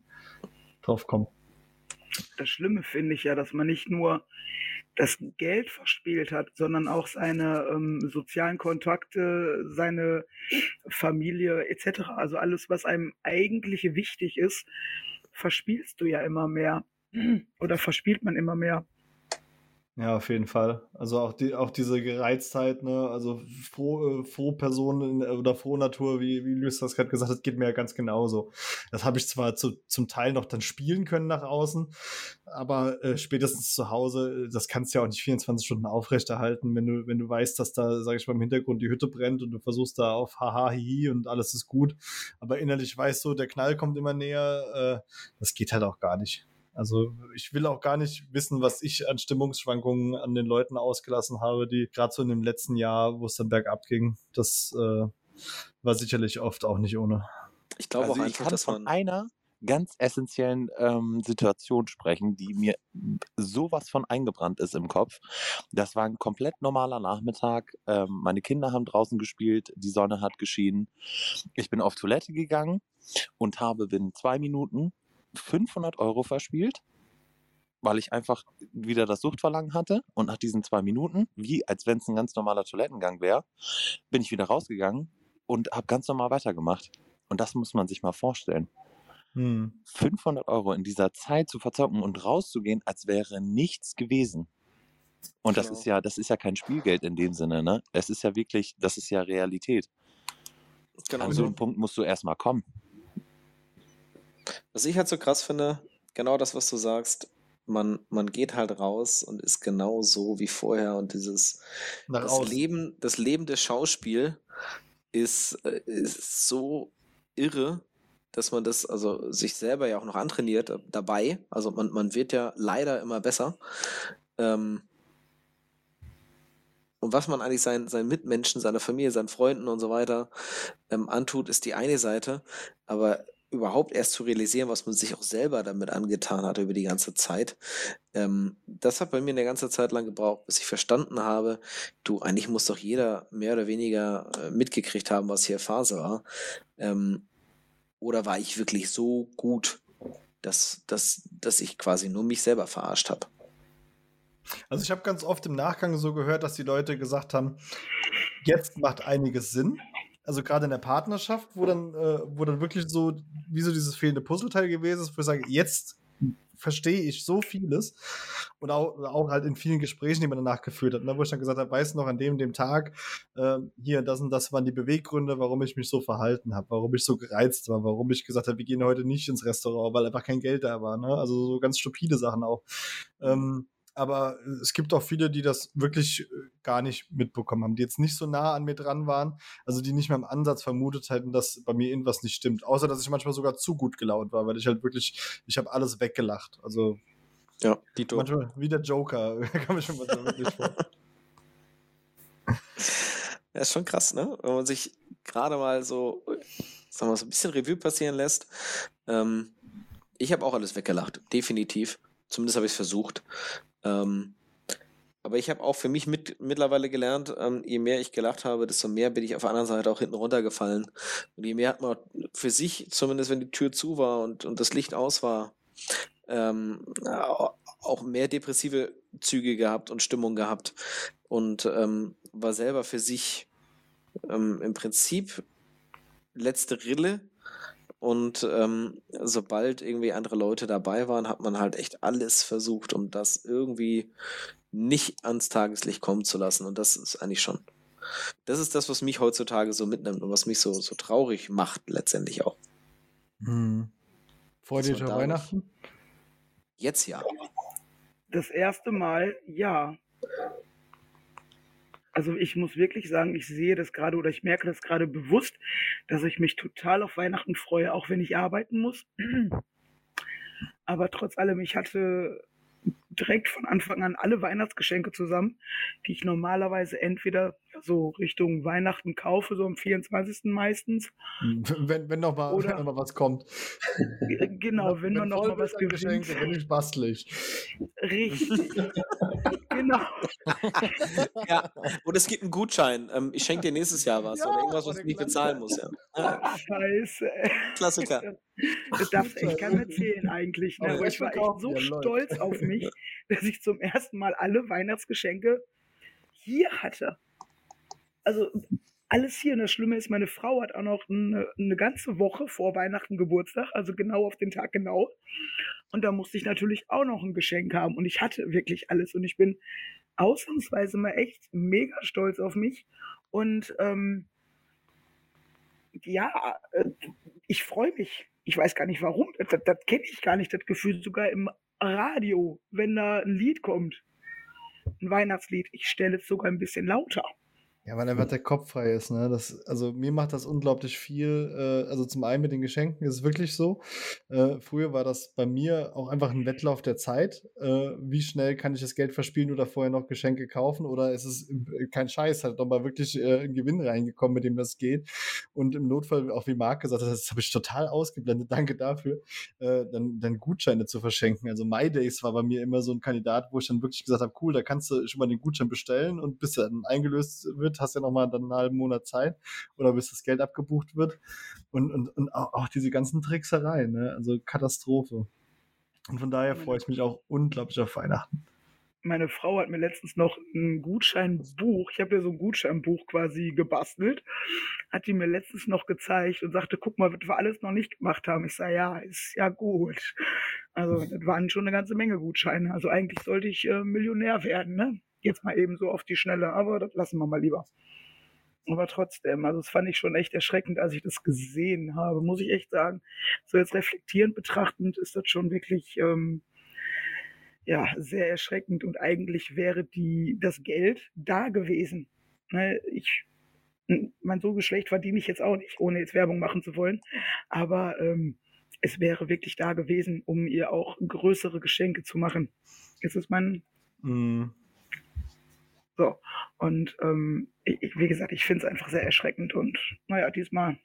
[SPEAKER 3] drauf kommen.
[SPEAKER 5] Das Schlimme finde ich ja, dass man nicht nur das Geld verspielt hat, sondern auch seine ähm, sozialen Kontakte, seine Familie etc. Also alles, was einem eigentlich wichtig ist, verspielst du ja immer mehr oder verspielt man immer mehr.
[SPEAKER 3] Ja, auf jeden Fall. Also auch die, auch diese Gereiztheit, ne, also froh, äh, froh Personen oder frohe Natur, wie, wie Luis das gerade gesagt hat, geht mir ja ganz genauso. Das habe ich zwar zu, zum Teil noch dann spielen können nach außen, aber äh, spätestens zu Hause, äh, das kannst du ja auch nicht 24 Stunden aufrechterhalten, wenn du, wenn du weißt, dass da, sage ich mal, im Hintergrund die Hütte brennt und du versuchst da auf haha, hihi und alles ist gut. Aber innerlich weißt du, der Knall kommt immer näher, äh, das geht halt auch gar nicht. Also ich will auch gar nicht wissen, was ich an Stimmungsschwankungen an den Leuten ausgelassen habe, die gerade so in dem letzten Jahr, wo es dann bergab ging, das äh, war sicherlich oft auch nicht ohne.
[SPEAKER 2] Ich glaube
[SPEAKER 1] Also
[SPEAKER 2] auch
[SPEAKER 1] ich
[SPEAKER 2] einfach,
[SPEAKER 1] kann
[SPEAKER 2] dass
[SPEAKER 1] von
[SPEAKER 2] man.
[SPEAKER 1] einer ganz essentiellen ähm, Situation sprechen, die mir sowas von eingebrannt ist im Kopf. Das war ein komplett normaler Nachmittag. Ähm, meine Kinder haben draußen gespielt, die Sonne hat geschienen. Ich bin auf Toilette gegangen und habe binnen zwei Minuten 500 Euro verspielt, weil ich einfach wieder das Suchtverlangen hatte. Und nach diesen zwei Minuten, wie als wenn es ein ganz normaler Toilettengang wäre, bin ich wieder rausgegangen und habe ganz normal weitergemacht. Und das muss man sich mal vorstellen.
[SPEAKER 3] Hm.
[SPEAKER 1] 500 Euro in dieser Zeit zu verzocken und rauszugehen, als wäre nichts gewesen. Und das
[SPEAKER 2] Genau.
[SPEAKER 1] ist ja, das ist ja kein Spielgeld in dem Sinne, ne? Es ist ja wirklich, das ist ja Realität.
[SPEAKER 2] Genau
[SPEAKER 1] An
[SPEAKER 2] so.
[SPEAKER 1] so einen Punkt musst du erstmal kommen.
[SPEAKER 2] Was ich halt so krass finde, genau das, was du sagst, man, man geht halt raus und ist genau so wie vorher und dieses
[SPEAKER 3] Nach
[SPEAKER 2] das. Leben, das lebende Schauspiel ist, äh, ist so irre, dass man das also sich selber ja auch noch antrainiert äh, dabei. Also man, man wird ja leider immer besser. Ähm, und was man eigentlich seinen, seinen Mitmenschen, seiner Familie, seinen Freunden und so weiter ähm, antut, ist die eine Seite. Aber überhaupt erst zu realisieren, was man sich auch selber damit angetan hat über die ganze Zeit, ähm, das hat bei mir eine ganze Zeit lang gebraucht, bis ich verstanden habe, du, eigentlich muss doch jeder mehr oder weniger äh, mitgekriegt haben, was hier Phase war. Ähm, oder war ich wirklich so gut, dass, dass, dass ich quasi nur mich selber verarscht habe?
[SPEAKER 3] Also ich habe ganz oft im Nachgang so gehört, dass die Leute gesagt haben, jetzt macht einiges Sinn. Also gerade in der Partnerschaft, wo dann, äh, wo dann wirklich so, wie so dieses fehlende Puzzleteil gewesen ist, wo ich sage, jetzt verstehe ich so vieles. Und auch, auch halt in vielen Gesprächen, die man danach geführt hat, ne, wo ich dann gesagt habe, weißt du noch, an dem, dem Tag, äh, hier, das und das waren die Beweggründe, warum ich mich so verhalten habe, warum ich so gereizt war, warum ich gesagt habe, wir gehen heute nicht ins Restaurant, weil einfach kein Geld da war. Ne? Also so ganz stupide Sachen auch. Ähm, aber es gibt auch viele, die das wirklich äh, gar nicht mitbekommen haben, die jetzt nicht so nah an mir dran waren, also die nicht mehr im Ansatz vermutet hätten, dass bei mir irgendwas nicht stimmt. Außer, dass ich manchmal sogar zu gut gelaunt war, weil ich halt wirklich, ich habe alles weggelacht. Also
[SPEAKER 2] Ja, Dito.
[SPEAKER 3] Manchmal wie der Joker, kann man schon mal so wirklich vor.
[SPEAKER 2] Ja, ist schon krass, ne? Wenn man sich gerade mal so, sagen wir so ein bisschen Revue passieren lässt. Ähm, ich habe auch alles weggelacht, definitiv. Zumindest habe ich es versucht. Ähm, aber ich habe auch für mich mit, mittlerweile gelernt, ähm, je mehr ich gelacht habe, desto mehr bin ich auf der anderen Seite auch hinten runtergefallen. Und je mehr hat man für sich, zumindest wenn die Tür zu war und, und das Licht aus war, ähm, auch mehr depressive Züge gehabt und Stimmung gehabt und ähm, war selber für sich ähm, im Prinzip letzte Rille. Und ähm, sobald irgendwie andere Leute dabei waren, hat man halt echt alles versucht, um das irgendwie nicht ans Tageslicht kommen zu lassen. Und das ist eigentlich schon. Das ist das, was mich heutzutage so mitnimmt und was mich so, so traurig macht, letztendlich auch.
[SPEAKER 3] Hm. Freut ihr euch Weihnachten?
[SPEAKER 2] Jetzt ja.
[SPEAKER 5] Das erste Mal, ja. Also ich muss wirklich sagen, ich sehe das gerade oder ich merke das gerade bewusst, dass ich mich total auf Weihnachten freue, auch wenn ich arbeiten muss. Aber trotz allem, ich hatte direkt von Anfang an alle Weihnachtsgeschenke zusammen, die ich normalerweise entweder so Richtung Weihnachten kaufe, so am 24. meistens.
[SPEAKER 3] Wenn, wenn noch mal,
[SPEAKER 5] Oder-
[SPEAKER 3] wenn noch mal was kommt.
[SPEAKER 5] Genau, wenn man noch mal was gewinnt.
[SPEAKER 3] Geschenke, bin ich bastelig.
[SPEAKER 5] Richtig. genau.
[SPEAKER 2] Ja, und es gibt einen Gutschein. Ähm, ich schenke dir nächstes Jahr was
[SPEAKER 3] Ja,
[SPEAKER 2] oder irgendwas, was ich nicht bezahlen muss. Ja. Ja,
[SPEAKER 5] Scheiße.
[SPEAKER 2] Klassiker.
[SPEAKER 5] Das darfst echt keinem erzählen eigentlich. Ne?
[SPEAKER 3] Aber
[SPEAKER 5] ich war echt so
[SPEAKER 3] ja,
[SPEAKER 5] stolz auf mich, dass ich zum ersten Mal alle Weihnachtsgeschenke hier hatte. Also alles hier. Und das Schlimme ist, meine Frau hat auch noch eine, eine ganze Woche vor Weihnachten Geburtstag, also genau auf den Tag genau. Und da musste ich natürlich auch noch ein Geschenk haben. Und ich hatte wirklich alles. Und ich bin ausnahmsweise mal echt mega stolz auf mich. Und ähm, ja, äh, ich freue mich. Ich weiß gar nicht warum. Das, das, das kenne ich gar nicht, das Gefühl. Sogar im Radio, wenn da ein Lied kommt, ein Weihnachtslied, ich stelle es sogar ein bisschen lauter.
[SPEAKER 3] Ja, weil einfach der Kopf frei ist, ne? Das, also mir macht das unglaublich viel. Äh, also zum einen mit den Geschenken ist es wirklich so. Äh, früher war das bei mir auch einfach ein Wettlauf der Zeit. Äh, wie schnell kann ich das Geld verspielen oder vorher noch Geschenke kaufen? Oder ist es äh, kein Scheiß, hat doch mal wirklich äh, ein Gewinn reingekommen, mit dem das geht. Und im Notfall, auch wie Marc gesagt hat, das habe ich total ausgeblendet, danke dafür, äh, dann, dann Gutscheine zu verschenken. Also My Days war bei mir immer so ein Kandidat, wo ich dann wirklich gesagt habe, cool, da kannst du schon mal den Gutschein bestellen und bis er dann eingelöst wird, hast du ja noch mal dann einen halben Monat Zeit oder bis das Geld abgebucht wird. Und, und, und auch, auch diese ganzen Tricksereien, ne? also Katastrophe. Und von daher freue ich mich auch unglaublich auf Weihnachten.
[SPEAKER 5] Meine Frau hat mir letztens noch ein Gutscheinbuch, ich habe ja so ein Gutscheinbuch quasi gebastelt, hat die mir letztens noch gezeigt und sagte, guck mal, was wir alles noch nicht gemacht haben. Ich sage, ja, ist ja gut. Also das waren schon eine ganze Menge Gutscheine. Also eigentlich sollte ich äh, Millionär werden, ne? Jetzt mal eben so auf die Schnelle, aber das lassen wir mal lieber. Aber trotzdem, also das fand ich schon echt erschreckend, als ich das gesehen habe, muss ich echt sagen. So jetzt reflektierend betrachtend ist das schon wirklich ähm, ja, sehr erschreckend und eigentlich wäre die, das Geld da gewesen. Ne, ich, mein so Geschlecht verdiene ich jetzt auch nicht, ohne jetzt Werbung machen zu wollen, aber ähm, es wäre wirklich da gewesen, um ihr auch größere Geschenke zu machen. Jetzt ist mein
[SPEAKER 3] Mm.
[SPEAKER 5] So. Und ähm, ich, wie gesagt, ich finde es einfach sehr erschreckend. Und naja, diesmal,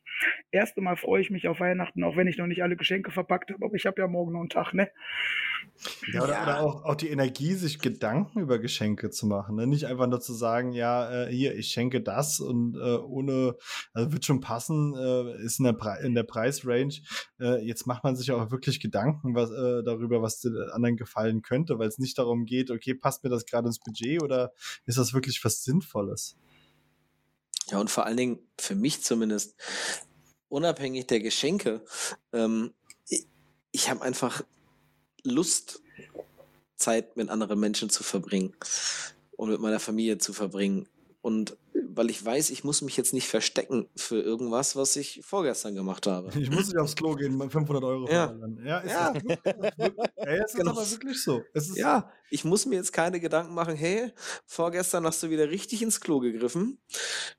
[SPEAKER 5] erste Mal freue ich mich auf Weihnachten, auch wenn ich noch nicht alle Geschenke verpackt habe, aber ich habe ja morgen noch einen Tag, ne?
[SPEAKER 3] Ja, oder,
[SPEAKER 2] Ja.
[SPEAKER 3] oder auch, auch die Energie, sich Gedanken über Geschenke zu machen. Ne? Nicht einfach nur zu sagen, ja, äh, hier, ich schenke das und äh, ohne, also wird schon passen, äh, ist in der, Pre in der Preisrange. Äh, jetzt macht man sich auch wirklich Gedanken was, äh, darüber, was den anderen gefallen könnte, weil es nicht darum geht, okay, passt mir das gerade ins Budget oder ist das wirklich was Sinnvolles?
[SPEAKER 2] Ja, und vor allen Dingen, für mich zumindest, unabhängig der Geschenke, ähm, ich, ich habe einfach Lust, Zeit mit anderen Menschen zu verbringen und mit meiner Familie zu verbringen. Und weil ich weiß, ich muss mich jetzt nicht verstecken für irgendwas, was ich vorgestern gemacht habe.
[SPEAKER 3] Ich muss nicht aufs Klo gehen, mal 500 Euro
[SPEAKER 2] Ja.
[SPEAKER 3] verballern. Ja, ist
[SPEAKER 2] Ja.
[SPEAKER 3] das ey, ist
[SPEAKER 2] Genau.
[SPEAKER 3] aber wirklich so.
[SPEAKER 2] Ja, ich muss mir jetzt keine Gedanken machen, hey, vorgestern hast du wieder richtig ins Klo gegriffen.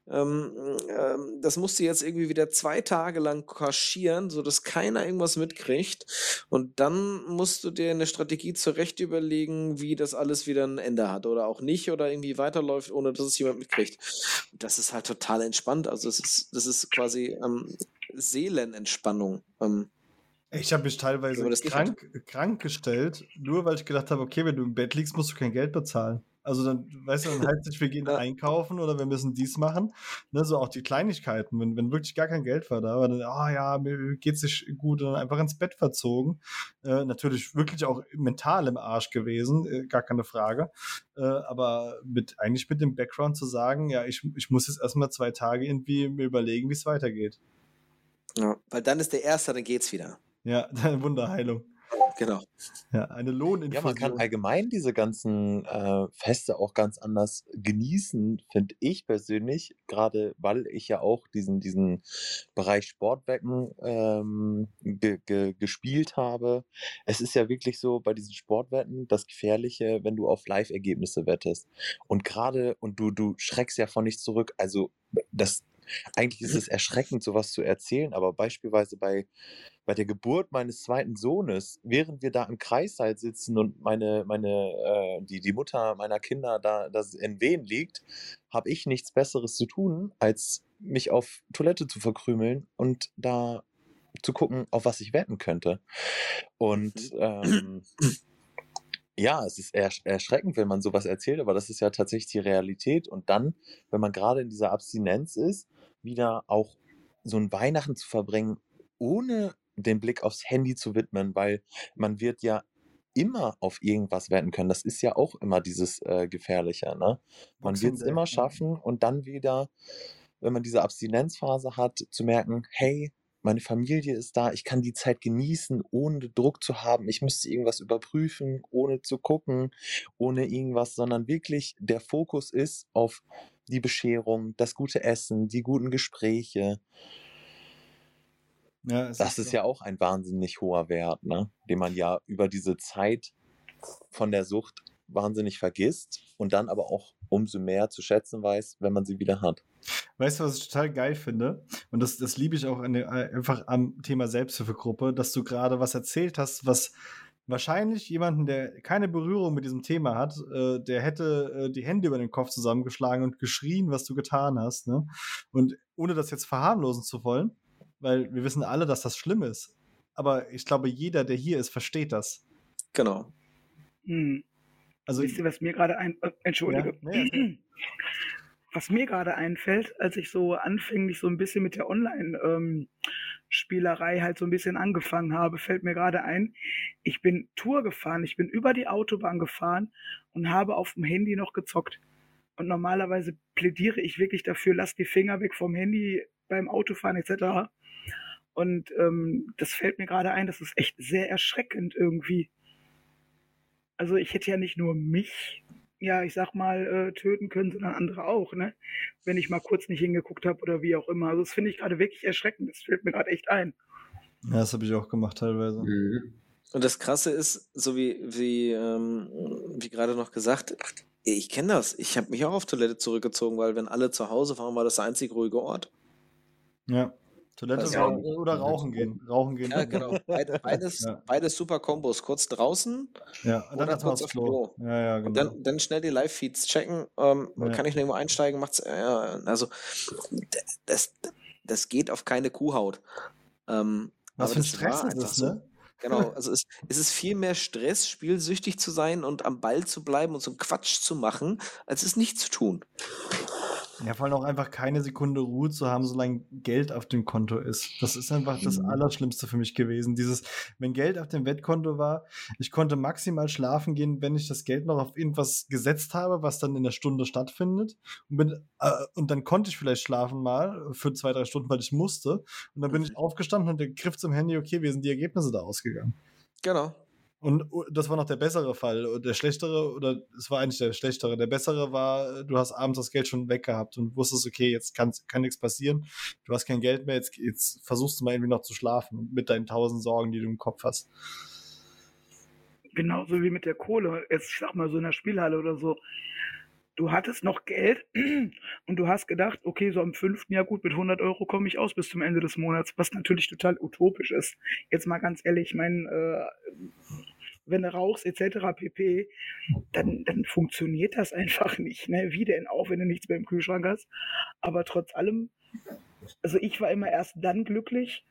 [SPEAKER 2] Ähm, ähm, das musst du jetzt irgendwie wieder zwei Tage lang kaschieren, sodass keiner irgendwas mitkriegt. Und dann musst du dir eine Strategie zurecht überlegen, wie das alles wieder ein Ende hat oder auch nicht oder irgendwie weiterläuft, ohne dass es jemand mitkriegt. Das ist halt total entspannt. Also es ist, das ist quasi ähm, Seelenentspannung. Ähm,
[SPEAKER 3] Ich habe mich teilweise
[SPEAKER 2] das
[SPEAKER 3] krank, krank gestellt, nur weil ich gedacht habe, okay, wenn du im Bett liegst, musst du kein Geld bezahlen. Also dann, weißt du, dann heißt es, wir gehen
[SPEAKER 2] Ja.
[SPEAKER 3] einkaufen oder wir müssen dies machen. Ne, so auch die Kleinigkeiten, wenn, wenn wirklich gar kein Geld war da, aber dann, ah ja, mir geht's nicht gut und dann einfach ins Bett verzogen. Äh, natürlich wirklich auch mental im Arsch gewesen, äh, gar keine Frage. Äh, aber mit eigentlich mit dem Background zu sagen, ja, ich, ich muss jetzt erstmal zwei Tage irgendwie mir überlegen, wie es weitergeht.
[SPEAKER 2] ja, weil dann ist der Erste, dann geht's wieder.
[SPEAKER 3] Ja, Wunderheilung.
[SPEAKER 2] Genau.
[SPEAKER 3] Ja, eine Lohninfusion.
[SPEAKER 1] Ja, man kann allgemein diese ganzen äh, Feste auch ganz anders genießen, finde ich persönlich, gerade weil ich ja auch diesen, diesen Bereich Sportwetten ähm, ge ge gespielt habe. Es ist ja wirklich so bei diesen Sportwetten das Gefährliche, wenn du auf Live-Ergebnisse wettest. Und gerade, und du, du schreckst ja von nichts zurück, also das eigentlich ist es erschreckend, sowas zu erzählen, aber beispielsweise bei, bei der Geburt meines zweiten Sohnes, während wir da im Kreissaal sitzen und meine, meine, äh, die, die Mutter meiner Kinder da das in Wehen liegt, habe ich nichts Besseres zu tun, als mich auf Toilette zu verkrümeln und da zu gucken, auf was ich wetten könnte. Und ähm, ja, es ist ersch erschreckend, wenn man sowas erzählt, aber das ist ja tatsächlich die Realität. Und dann, wenn man gerade in dieser Abstinenz ist, wieder auch so ein Weihnachten zu verbringen, ohne den Blick aufs Handy zu widmen, weil man wird ja immer auf irgendwas wetten können. Das ist ja auch immer dieses äh, Gefährliche. Ne? Man wird es immer schaffen und dann wieder, wenn man diese Abstinenzphase hat, zu merken, hey, meine Familie ist da, ich kann die Zeit genießen, ohne Druck zu haben. Ich müsste irgendwas überprüfen, ohne zu gucken, ohne irgendwas, sondern wirklich der Fokus ist auf die Bescherung, das gute Essen, die guten Gespräche.
[SPEAKER 3] Ja,
[SPEAKER 1] Das ist
[SPEAKER 3] so.
[SPEAKER 1] ja auch ein wahnsinnig hoher Wert, ne? den man ja über diese Zeit von der Sucht wahnsinnig vergisst und dann aber auch umso mehr zu schätzen weiß, wenn man sie wieder hat.
[SPEAKER 3] Weißt du, was ich total geil finde? Und das, das liebe ich auch an einfach am Thema Selbsthilfegruppe, dass du gerade was erzählt hast, was wahrscheinlich jemanden, der keine Berührung mit diesem Thema hat, äh, der hätte äh, die Hände über den Kopf zusammengeschlagen und geschrien, was du getan hast. Ne? Und ohne das jetzt verharmlosen zu wollen, weil wir wissen alle, dass das schlimm ist. Aber ich glaube, jeder, der hier ist, versteht das.
[SPEAKER 2] Genau.
[SPEAKER 5] Hm.
[SPEAKER 3] Also,
[SPEAKER 5] Wisst ihr, was mir gerade ein... Äh, Entschuldige.
[SPEAKER 3] Ja, nee,
[SPEAKER 5] was mir gerade einfällt, als ich so anfänglich so ein bisschen mit der Online-Spielerei halt so ein bisschen angefangen habe, fällt mir gerade ein, ich bin Tour gefahren, ich bin über die Autobahn gefahren und habe auf dem Handy noch gezockt. Und normalerweise plädiere ich wirklich dafür, lass die Finger weg vom Handy beim Autofahren etc. Und ähm, das fällt mir gerade ein, das ist echt sehr erschreckend irgendwie. Also ich hätte ja nicht nur mich ja, ich sag mal, äh, töten können, sondern andere auch, ne? Wenn ich mal kurz nicht hingeguckt habe oder wie auch immer. Also das finde ich gerade wirklich erschreckend. Das fällt mir gerade echt ein.
[SPEAKER 3] ja, das habe ich auch gemacht teilweise.
[SPEAKER 4] Mhm.
[SPEAKER 2] Und das Krasse ist, so wie, wie, ähm, wie gerade noch gesagt, ich kenne das. Ich habe mich auch auf Toilette zurückgezogen, weil wenn alle zu Hause waren, war das der einzig ruhige Ort.
[SPEAKER 3] Ja. Toilette
[SPEAKER 2] Also-
[SPEAKER 3] oder rauchen gehen. Rauchen gehen.
[SPEAKER 2] Ja, genau. Beid, beides,
[SPEAKER 3] Ja.
[SPEAKER 2] beides super Kombos. Kurz draußen
[SPEAKER 3] Ja, und dann
[SPEAKER 2] Oder kurz
[SPEAKER 3] aufs
[SPEAKER 2] auf
[SPEAKER 3] Klo. Ja, ja, genau.
[SPEAKER 2] und dann, dann schnell die Live-Feeds checken. Ähm,
[SPEAKER 3] Ja.
[SPEAKER 2] Kann ich irgendwo einsteigen? Macht's, äh, also, das, das geht auf keine Kuhhaut. Ähm,
[SPEAKER 3] Was für ein Stress ist das,
[SPEAKER 2] so.
[SPEAKER 3] ne?
[SPEAKER 2] Genau, also es, es ist viel mehr Stress, spielsüchtig zu sein und am Ball zu bleiben und so einen Quatsch zu machen, als es nicht zu tun.
[SPEAKER 3] Ja, vor allem auch einfach keine Sekunde Ruhe zu haben, solange Geld auf dem Konto ist. Das ist einfach das
[SPEAKER 2] Mhm.
[SPEAKER 3] Allerschlimmste für mich gewesen. Dieses, wenn Geld auf dem Wettkonto war, ich konnte maximal schlafen gehen, wenn ich das Geld noch auf irgendwas gesetzt habe, was dann in der Stunde stattfindet. Und, bin, äh, und dann konnte ich vielleicht schlafen mal für zwei, drei Stunden, weil ich musste. Und dann bin ich aufgestanden und der Griff zum Handy, okay, wie sind die Ergebnisse da ausgegangen?
[SPEAKER 2] Genau.
[SPEAKER 3] Und das war noch der bessere Fall. Der schlechtere, oder es war eigentlich der schlechtere. Der bessere war, du hast abends das Geld schon weg gehabt und wusstest, okay, jetzt kann, kann nichts passieren. Du hast kein Geld mehr, jetzt, jetzt versuchst du mal irgendwie noch zu schlafen mit deinen tausend Sorgen, die du im Kopf hast.
[SPEAKER 5] Genauso wie mit der Kohle. Jetzt, ich sag mal, so in der Spielhalle oder so. Du hattest noch Geld und du hast gedacht, okay, so am fünften Jahr gut, mit 100 Euro komme ich aus bis zum Ende des Monats, was natürlich total utopisch ist. Jetzt mal ganz ehrlich, ich meine, äh, wenn du rauchst etc. pp, dann, dann funktioniert das einfach nicht. Ne? Wie denn auch, wenn du nichts mehr im Kühlschrank hast. Aber trotz allem, also ich war immer erst dann glücklich,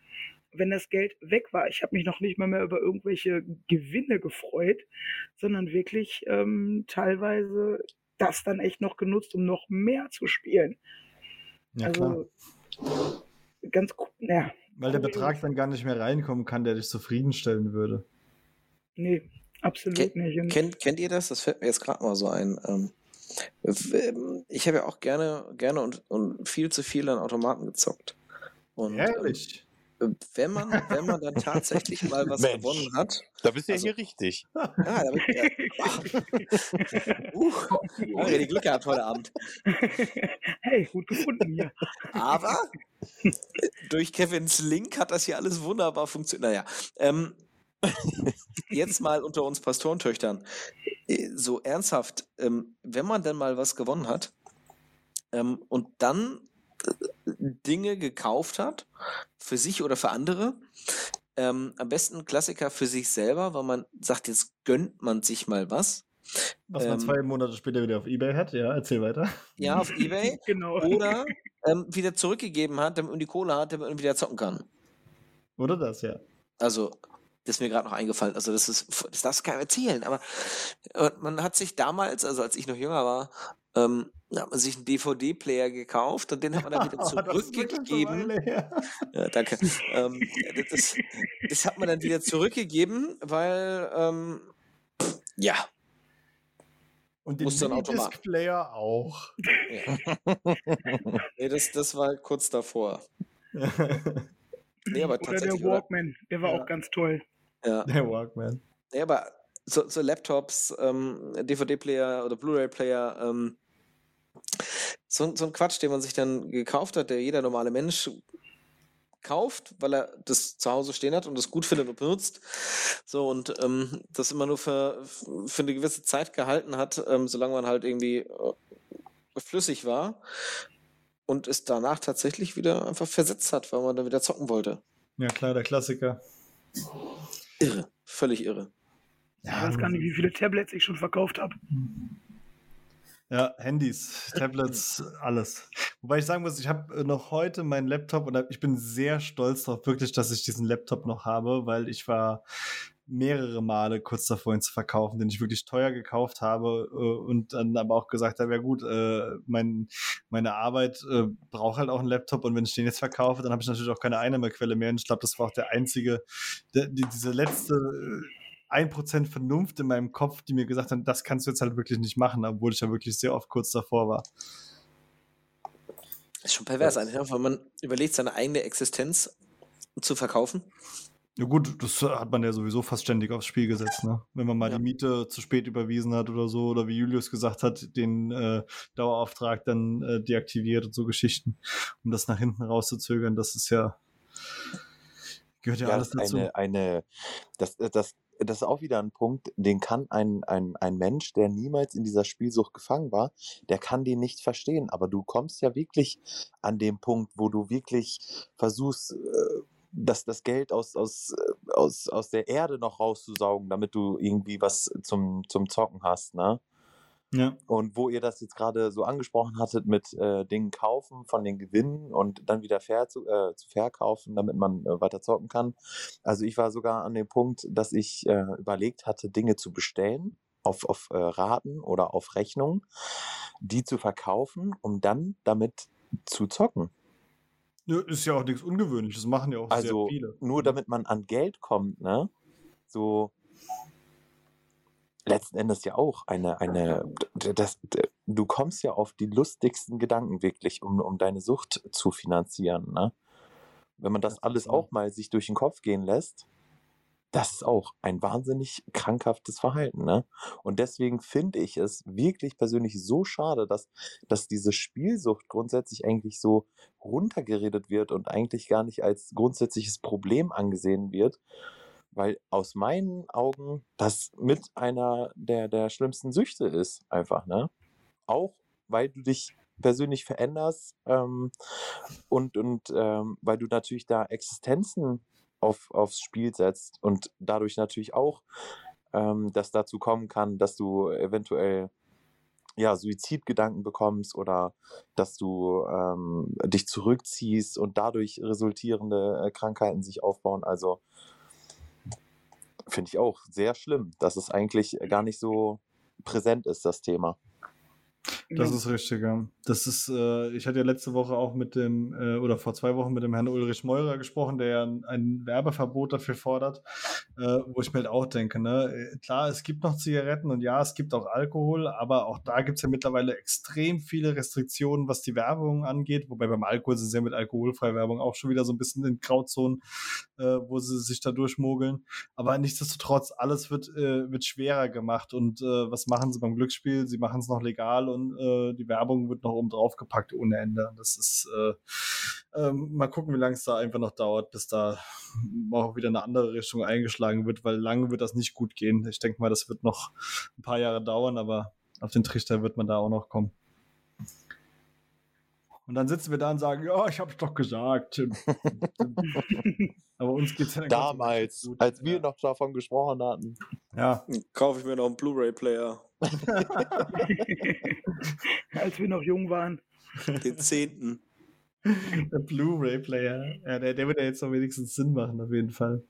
[SPEAKER 5] wenn das Geld weg war. Ich habe mich noch nicht mal mehr über irgendwelche Gewinne gefreut, sondern wirklich ähm, teilweise das dann echt noch genutzt, um noch mehr zu spielen.
[SPEAKER 3] Ja,
[SPEAKER 5] also
[SPEAKER 3] klar.
[SPEAKER 5] ganz. Ja,
[SPEAKER 3] Weil der. Betrag dann gar nicht mehr reinkommen kann, der dich zufriedenstellen würde.
[SPEAKER 5] Nee, absolut
[SPEAKER 2] Ke-
[SPEAKER 5] nicht.
[SPEAKER 2] Kennt, kennt ihr das? Das fällt mir jetzt gerade mal so ein. Ähm, ähm, ich habe ja auch gerne, gerne und, und viel zu viel an Automaten gezockt. Und ähm,
[SPEAKER 3] Ehrlich?
[SPEAKER 2] wenn man, wenn man dann tatsächlich mal was
[SPEAKER 1] Mensch.
[SPEAKER 2] gewonnen hat,
[SPEAKER 1] Da bist du
[SPEAKER 2] Also-
[SPEAKER 1] ja hier richtig.
[SPEAKER 2] ja, damit, ja, uh, haben wir die Glück gehabt heute Abend.
[SPEAKER 5] hey, gut gefunden hier.
[SPEAKER 2] Aber durch Kevins Link hat das hier alles wunderbar funktioniert. Naja, ähm, jetzt mal unter uns Pastorentöchtern. Äh, So ernsthaft, ähm, wenn man denn mal was gewonnen hat ähm, und dann äh, Dinge gekauft hat, für sich oder für andere, ähm, am besten Klassiker für sich selber, weil man sagt, jetzt gönnt man sich mal was.
[SPEAKER 3] Was man
[SPEAKER 2] ähm,
[SPEAKER 3] zwei Monate später wieder auf Ebay hat. Ja, erzähl weiter.
[SPEAKER 2] Ja, auf Ebay.
[SPEAKER 5] Genau.
[SPEAKER 2] Oder ähm, wieder zurückgegeben hat, damit man die Kohle hat, damit man wieder zocken kann.
[SPEAKER 3] Oder das, ja.
[SPEAKER 2] Also, das ist mir gerade noch eingefallen. Also, das ist, das darfst du keinem erzählen. Aber äh, man hat sich damals, also als ich noch jünger war, ähm, da hat man sich einen DVD-Player gekauft und den hat man dann wieder zurückgegeben. Ja, danke. ähm, das, das hat man dann wieder zurückgegeben, weil, ähm, ja,
[SPEAKER 3] Und den. Disc-Player auch.
[SPEAKER 2] ja. Nee, das, das war kurz davor. Nee, aber
[SPEAKER 5] Oder der? Walkman, der war
[SPEAKER 3] Ja.
[SPEAKER 5] auch ganz toll.
[SPEAKER 2] Ja.
[SPEAKER 3] Der Walkman.
[SPEAKER 2] Ja, aber so, so Laptops, ähm, DVD-Player oder Blu-ray-Player, ähm, so, so ein Quatsch, den man sich dann gekauft hat, der jeder normale Mensch kauft, weil er das zu Hause stehen hat und das gut findet und benutzt. So, und ähm, das immer nur für, für eine gewisse Zeit gehalten hat, ähm, solange man halt irgendwie äh, flüssig war und es danach tatsächlich wieder einfach versetzt hat, weil man dann wieder zocken wollte.
[SPEAKER 3] Ja, klar, der Klassiker.
[SPEAKER 2] Irre, völlig irre.
[SPEAKER 5] Ich weiß gar nicht, wie viele Tablets ich schon verkauft habe.
[SPEAKER 3] Ja, Handys, Tablets, alles. Wobei ich sagen muss, ich habe noch heute meinen Laptop und ich bin sehr stolz darauf, wirklich, dass ich diesen Laptop noch habe, weil ich war mehrere Male kurz davor, ihn zu verkaufen, den ich wirklich teuer gekauft habe äh, und dann aber auch gesagt habe, ja gut, äh, mein, meine Arbeit äh, braucht halt auch einen Laptop und wenn ich den jetzt verkaufe, dann habe ich natürlich auch keine Einnahmequelle mehr und ich glaube, das war auch der einzige, der, die, diese letzte äh, 1% Vernunft in meinem Kopf, die mir gesagt haben, das kannst du jetzt halt wirklich nicht machen, obwohl ich ja wirklich sehr oft kurz davor war.
[SPEAKER 2] Ist schon pervers eigentlich, ne? weil man überlegt, seine eigene Existenz zu verkaufen.
[SPEAKER 3] Ja gut, das hat man ja sowieso fast ständig aufs Spiel gesetzt, ne? Wenn man mal
[SPEAKER 2] Ja.
[SPEAKER 3] die Miete zu spät überwiesen hat oder so, oder wie Julius gesagt hat, den äh, Dauerauftrag dann äh, deaktiviert und so Geschichten, um das nach hinten rauszuzögern, das ist ja gehört ja,
[SPEAKER 1] Ja,
[SPEAKER 3] alles dazu.
[SPEAKER 1] eine, eine das, äh, das, das ist auch wieder ein Punkt, den kann ein, ein, ein Mensch, der niemals in dieser Spielsucht gefangen war, der kann den nicht verstehen. Aber du kommst ja wirklich an den Punkt, wo du wirklich versuchst, äh, das, das Geld aus, aus, äh, aus, aus der Erde noch rauszusaugen, damit du irgendwie was zum, zum Zocken hast, ne?
[SPEAKER 3] Ja.
[SPEAKER 1] Und wo ihr das jetzt gerade so angesprochen hattet mit äh, Dingen kaufen von den Gewinnen und dann wieder fair zu, äh, zu verkaufen, damit man äh, weiter zocken kann. Also ich war sogar an dem Punkt, dass ich äh, überlegt hatte, Dinge zu bestellen auf, auf äh, Raten oder auf Rechnung, die zu verkaufen, um dann damit zu zocken.
[SPEAKER 3] Ja, Ist ja auch nichts Ungewöhnliches, machen ja auch
[SPEAKER 1] Also
[SPEAKER 3] sehr viele.
[SPEAKER 1] nur damit man an Geld kommt, ne? So letzten Endes ja auch eine, eine, das, du kommst ja auf die lustigsten Gedanken wirklich, um, um deine Sucht zu finanzieren, ne? Wenn man das alles auch mal sich durch den Kopf gehen lässt, das ist auch ein wahnsinnig krankhaftes Verhalten, ne? Und deswegen finde ich es wirklich persönlich so schade, dass, dass diese Spielsucht grundsätzlich eigentlich so runtergeredet wird und eigentlich gar nicht als grundsätzliches Problem angesehen wird, weil aus meinen Augen das mit einer der, der schlimmsten Süchte ist, einfach, ne? Auch weil du dich persönlich veränderst ähm, und, und ähm, weil du natürlich da Existenzen auf, aufs Spiel setzt und dadurch natürlich auch ähm, das dazu kommen kann, dass du eventuell ja, Suizidgedanken bekommst oder dass du ähm, dich zurückziehst und dadurch resultierende äh, Krankheiten sich aufbauen. Also finde ich auch sehr schlimm, dass es eigentlich gar nicht so präsent ist, das Thema.
[SPEAKER 3] Das ist richtig, ja. Das ist, äh, ich hatte ja letzte Woche auch mit dem, äh, oder vor zwei Wochen mit dem Herrn Ulrich Meurer gesprochen, der ja ein, ein Werbeverbot dafür fordert, äh, wo ich mir halt auch denke, ne, äh, klar, es gibt noch Zigaretten und ja, es gibt auch Alkohol, aber auch da gibt es ja mittlerweile extrem viele Restriktionen, was die Werbung angeht, wobei beim Alkohol sind sie ja mit alkoholfreier Werbung auch schon wieder so ein bisschen in Grauzonen, äh, wo sie sich da durchmogeln. Aber nichtsdestotrotz, alles wird, äh, wird schwerer gemacht und was machen sie beim Glücksspiel? Sie machen es noch legal und äh, die Werbung wird noch oben drauf gepackt ohne Ende. Das ist, äh, ähm, mal gucken, wie lange es da einfach noch dauert, bis da auch wieder eine andere Richtung eingeschlagen wird, weil lange wird das nicht gut gehen. Ich denke mal, das wird noch ein paar Jahre dauern, aber auf den Trichter wird man da auch noch kommen. Und dann sitzen wir da und sagen, ja, ich hab's doch gesagt. Aber uns geht's ja
[SPEAKER 1] Damals, gut. als wir ja. noch davon gesprochen hatten.
[SPEAKER 2] Ja. Kaufe ich mir noch einen Blu-ray-Player.
[SPEAKER 5] als wir noch jung waren.
[SPEAKER 2] Den zehnten.
[SPEAKER 3] Der Blu-ray-Player. Ja, der, der wird ja jetzt noch wenigstens Sinn machen, auf jeden Fall.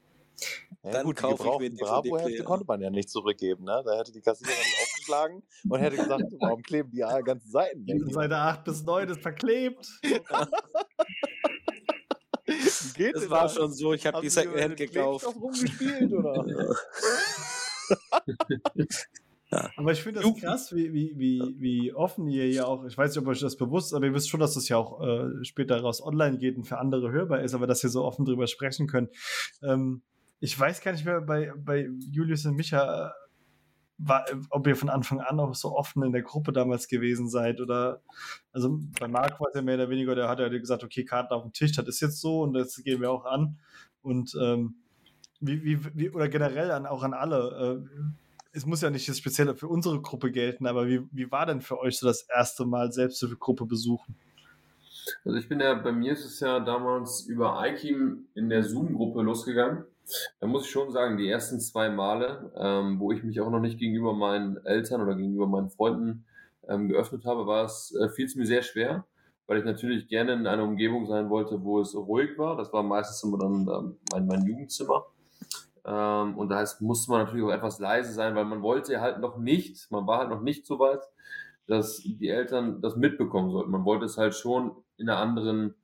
[SPEAKER 1] Ja, dann gut, kaufe ich mir Bravo-Hefte konnte man ja nicht zurückgeben, ne? Da hätte die Kassiererin aufgeschlagen und hätte gesagt, warum kleben die ganzen Seiten
[SPEAKER 3] weg? Seite 8 bis 9 ist verklebt.
[SPEAKER 2] Geht das war schon so, ich habe die Secondhand gekauft.
[SPEAKER 1] rumgespielt, oder?
[SPEAKER 3] Ja. Aber ich finde das krass, wie, wie, wie, wie offen ihr ja auch, ich weiß nicht, ob euch das bewusst ist, aber ihr wisst schon, dass das ja auch äh, später raus online geht und für andere hörbar ist, aber dass ihr so offen drüber sprechen könnt. Ähm, ich weiß gar nicht mehr bei, bei Julius und Micha, war, ob ihr von Anfang an auch so offen in der Gruppe damals gewesen seid oder also bei Marc war es ja mehr oder weniger, der hat ja gesagt, okay, Karten auf dem Tisch, das ist jetzt so und das gehen wir auch an und ähm, wie, wie, wie, oder generell an, auch an alle. Äh, es muss ja nicht das Spezielle für unsere Gruppe gelten, aber wie, wie war denn für euch so das erste Mal Selbsthilfegruppe besuchen?
[SPEAKER 4] Also ich bin ja, bei mir ist es ja damals über IKEAM in der Zoom-Gruppe losgegangen. Da muss ich schon sagen, die ersten zwei Male, ähm, wo ich mich auch noch nicht gegenüber meinen Eltern oder gegenüber meinen Freunden ähm, geöffnet habe, war es, äh, fiel es mir sehr schwer, weil ich natürlich gerne in einer Umgebung sein wollte, wo es ruhig war. Das war meistens immer dann ähm, mein, mein Jugendzimmer. Ähm, und da musste man natürlich auch etwas leise sein, weil man wollte halt noch nicht, man war halt noch nicht so weit, dass die Eltern das mitbekommen sollten. Man wollte es halt schon in einer anderen,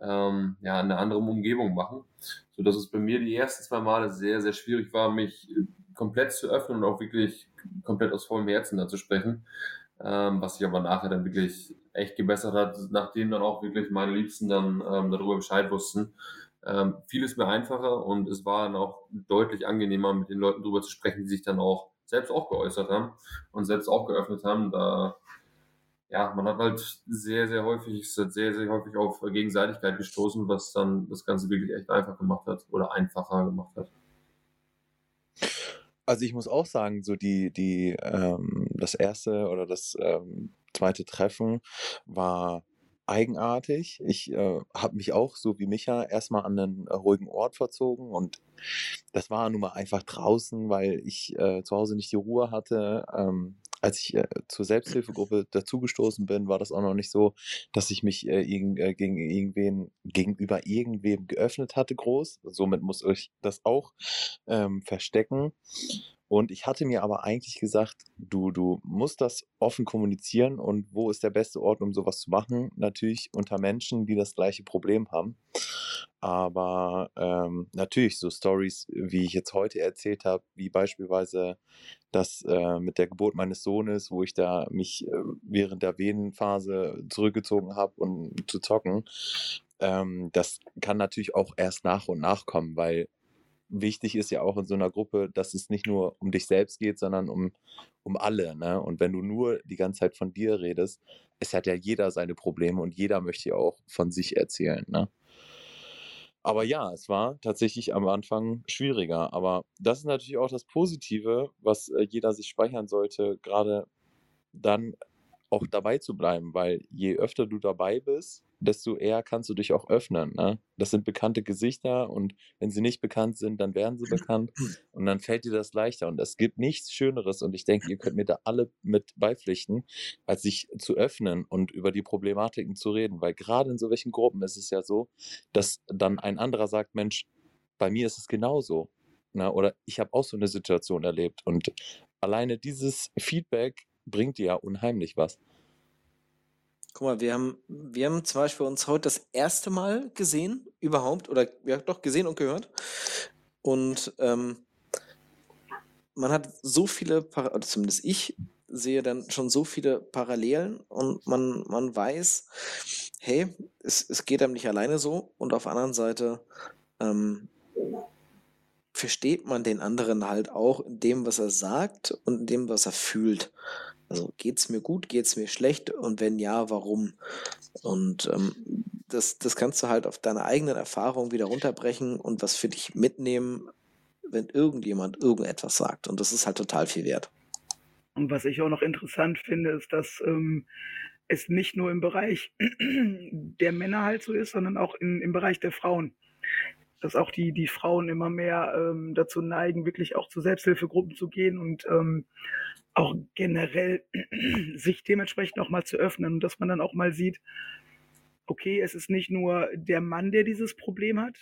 [SPEAKER 4] ähm, ja, in einer anderen Umgebung machen, so dass es bei mir die ersten zwei Male sehr, sehr schwierig war, mich komplett zu öffnen und auch wirklich komplett aus vollem Herzen da zu sprechen. Ähm, was sich aber nachher dann wirklich echt gebessert hat, nachdem dann auch wirklich meine Liebsten dann ähm, darüber Bescheid wussten ähm, vieles mehr einfacher und es war dann auch deutlich angenehmer, mit den Leuten darüber zu sprechen, die sich dann auch selbst auch geäußert haben und selbst auch geöffnet haben. Da, ja, man hat halt sehr, sehr häufig, sehr, sehr häufig auf Gegenseitigkeit gestoßen, was dann das Ganze wirklich echt einfach gemacht hat oder einfacher gemacht hat.
[SPEAKER 1] Also ich muss auch sagen, so die, die, ähm, das erste oder das ähm, zweite Treffen war eigenartig. Ich äh, habe mich auch, so wie Micha, erstmal an einen äh, ruhigen Ort verzogen und das war nun mal einfach draußen, weil ich äh, zu Hause nicht die Ruhe hatte. Ähm, als ich äh, zur Selbsthilfegruppe dazugestoßen bin, war das auch noch nicht so, dass ich mich äh, gegen irgendwen, gegenüber irgendwem geöffnet hatte, groß. Somit muss ich das auch ähm, verstecken. Und ich hatte mir aber eigentlich gesagt, du, du musst das offen kommunizieren und wo ist der beste Ort, um sowas zu machen? Natürlich unter Menschen, die das gleiche Problem haben. Aber ähm, natürlich so Stories, wie ich jetzt heute erzählt habe, wie beispielsweise das äh, mit der Geburt meines Sohnes, wo ich da mich äh, während der Venenphase zurückgezogen habe, um zu zocken. Ähm, das kann natürlich auch erst nach und nach kommen, weil wichtig ist ja auch in so einer Gruppe, dass es nicht nur um dich selbst geht, sondern um, um alle. Ne? Und wenn du nur die ganze Zeit von dir redest, es hat ja jeder seine Probleme und jeder möchte ja auch von sich erzählen. Ne? Aber ja, es war tatsächlich am Anfang schwieriger. Aber das ist natürlich auch das Positive, was äh, jeder sich speichern sollte, gerade dann auch dabei zu bleiben, weil je öfter du dabei bist, desto eher kannst du dich auch öffnen. Ne? Das sind bekannte Gesichter und wenn sie nicht bekannt sind, dann werden sie bekannt und dann fällt dir das leichter. Und es gibt nichts Schöneres und ich denke, ihr könnt mir da alle mit beipflichten, als sich zu öffnen und über die Problematiken zu reden. Weil gerade in so welchen Gruppen ist es ja so, dass dann ein anderer sagt, Mensch, bei mir ist es genauso. Ne? Oder ich habe auch so eine Situation erlebt. Und alleine dieses Feedback bringt dir ja unheimlich was.
[SPEAKER 2] Guck mal, wir haben, wir haben zum Beispiel uns heute das erste Mal gesehen, überhaupt, oder ja doch gesehen und gehört. Und ähm, man hat so viele, Par zumindest ich sehe dann schon so viele Parallelen und man, man weiß, hey, es, es geht einem nicht alleine so und auf der anderen Seite ähm, versteht man den anderen halt auch in dem, was er sagt und in dem, was er fühlt. Also geht es mir gut, geht es mir schlecht und wenn ja, warum? Und ähm, das, das kannst du halt auf deine eigenen Erfahrungen wieder runterbrechen und was für dich mitnehmen, wenn irgendjemand irgendetwas sagt. Und das ist halt total viel wert.
[SPEAKER 5] Und was ich auch noch interessant finde, ist, dass ähm, es nicht nur im Bereich der Männer halt so ist, sondern auch in, im Bereich der Frauen. Dass auch die, die Frauen immer mehr ähm, dazu neigen, wirklich auch zu Selbsthilfegruppen zu gehen und ähm, auch generell sich dementsprechend auch mal zu öffnen und dass man dann auch mal sieht, okay, es ist nicht nur der Mann, der dieses Problem hat,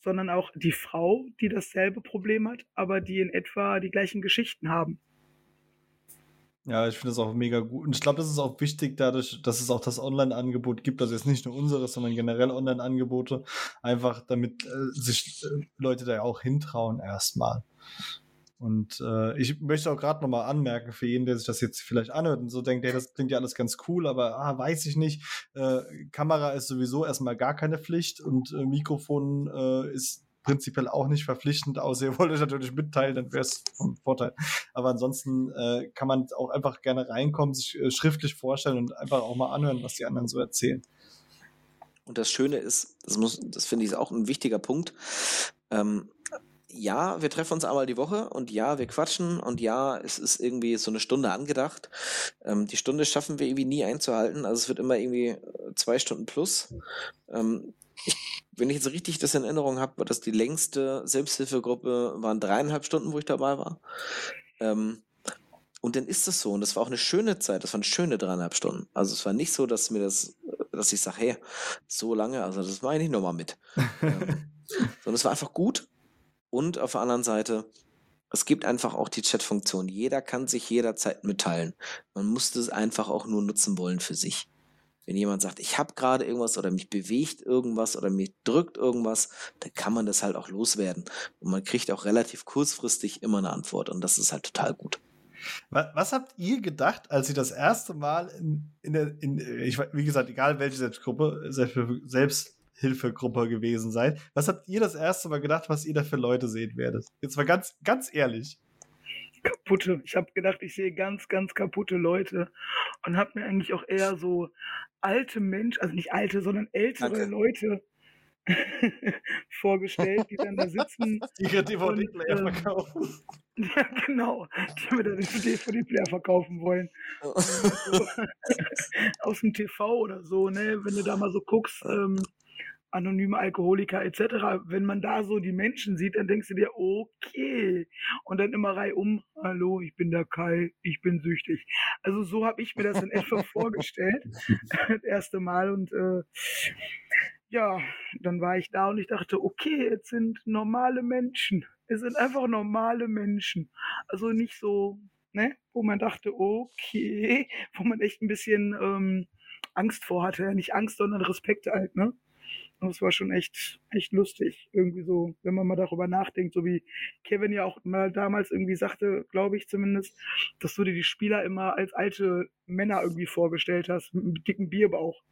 [SPEAKER 5] sondern auch die Frau, die dasselbe Problem hat, aber die in etwa die gleichen Geschichten haben.
[SPEAKER 3] Ja, ich finde das auch mega gut. Und ich glaube, das ist auch wichtig, dadurch, dass es auch das Online-Angebot gibt, also jetzt nicht nur unseres, sondern generell Online-Angebote, einfach damit äh, sich äh, Leute da auch hintrauen erstmal. Und äh, ich möchte auch gerade nochmal anmerken, für jeden, der sich das jetzt vielleicht anhört und so denkt, hey, das klingt ja alles ganz cool, aber ah, weiß ich nicht. Äh, Kamera ist sowieso erstmal gar keine Pflicht und äh, Mikrofon äh, ist prinzipiell auch nicht verpflichtend, außer ihr wollt euch natürlich mitteilen, dann wäre es von Vorteil. Aber ansonsten äh, kann man auch einfach gerne reinkommen, sich äh, schriftlich vorstellen und einfach auch mal anhören, was die anderen so erzählen.
[SPEAKER 2] Und das Schöne ist, das das finde ich auch ein wichtiger Punkt. Ähm, ja, wir treffen uns einmal die Woche und ja, wir quatschen und ja, es ist irgendwie so eine Stunde angedacht. Ähm, die Stunde schaffen wir irgendwie nie einzuhalten. Also es wird immer irgendwie äh, zwei Stunden plus. Ähm, ich, wenn ich jetzt richtig das in Erinnerung habe, war das die längste Selbsthilfegruppe, waren dreieinhalb Stunden, wo ich dabei war. Ähm, und dann ist es so. Und das war auch eine schöne Zeit. Das waren schöne dreieinhalb Stunden. Also es war nicht so, dass mir das, dass ich sage, hey, so lange, also das mache ich nicht nochmal mit. ähm, sondern es war einfach gut. Und auf der anderen Seite, es gibt einfach auch die Chat-Funktion. Jeder kann sich jederzeit mitteilen. Man muss das einfach auch nur nutzen wollen für sich. Wenn jemand sagt, ich habe gerade irgendwas oder mich bewegt irgendwas oder mich drückt irgendwas, dann kann man das halt auch loswerden. Und man kriegt auch relativ kurzfristig immer eine Antwort. Und das ist halt total gut.
[SPEAKER 3] Was, habt ihr gedacht, als ihr das erste Mal in, in der, in, ich, wie gesagt, egal welche Selbstgruppe, selbst Hilfegruppe gewesen seid. Was habt ihr das erste Mal gedacht, was ihr da für Leute sehen werdet? Jetzt mal ganz, ganz ehrlich.
[SPEAKER 5] Kaputte. Ich habe gedacht, ich sehe ganz, ganz kaputte Leute und habe mir eigentlich auch eher so alte Menschen, also nicht alte, sondern ältere Danke. Leute vorgestellt, die dann da sitzen.
[SPEAKER 3] Die ihre DVD-Player ähm, verkaufen.
[SPEAKER 5] Ja, genau. Die mir dann den DVD-Player verkaufen wollen. so, aus dem TV oder so, ne? Wenn du da mal so guckst, ähm, anonyme Alkoholiker etc. Wenn man da so die Menschen sieht, dann denkst du dir, okay. Und dann immer reihum, hallo, ich bin der Kai, ich bin süchtig. Also so habe ich mir das in etwa vorgestellt, das erste Mal. Und äh, ja, dann war ich da und ich dachte, okay, jetzt sind normale Menschen. Es sind einfach normale Menschen. Also nicht so, ne, wo man dachte, okay, wo man echt ein bisschen ähm, Angst vor hatte. Nicht Angst, sondern Respekt halt, ne? Und es war schon echt, echt lustig. Irgendwie so, wenn man mal darüber nachdenkt, so wie Kevin ja auch mal damals irgendwie sagte, glaube ich zumindest, dass du dir die Spieler immer als alte Männer irgendwie vorgestellt hast, mit einem dicken Bierbauch.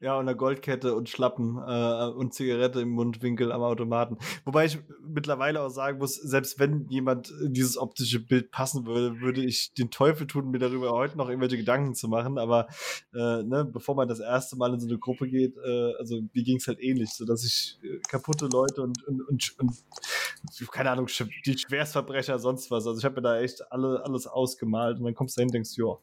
[SPEAKER 3] Ja, und eine Goldkette und Schlappen äh, und Zigarette im Mundwinkel am Automaten. Wobei ich mittlerweile auch sagen muss, selbst wenn jemand dieses optische Bild passen würde, würde ich den Teufel tun, mir darüber heute noch irgendwelche Gedanken zu machen. Aber äh, ne, bevor man das erste Mal in so eine Gruppe geht, äh, also mir ging es halt ähnlich, so dass ich äh, kaputte Leute und, und, und, und, keine Ahnung, die Schwerstverbrecher, sonst was. Also ich habe mir da echt alle, alles ausgemalt und dann kommst du hin und denkst, ja,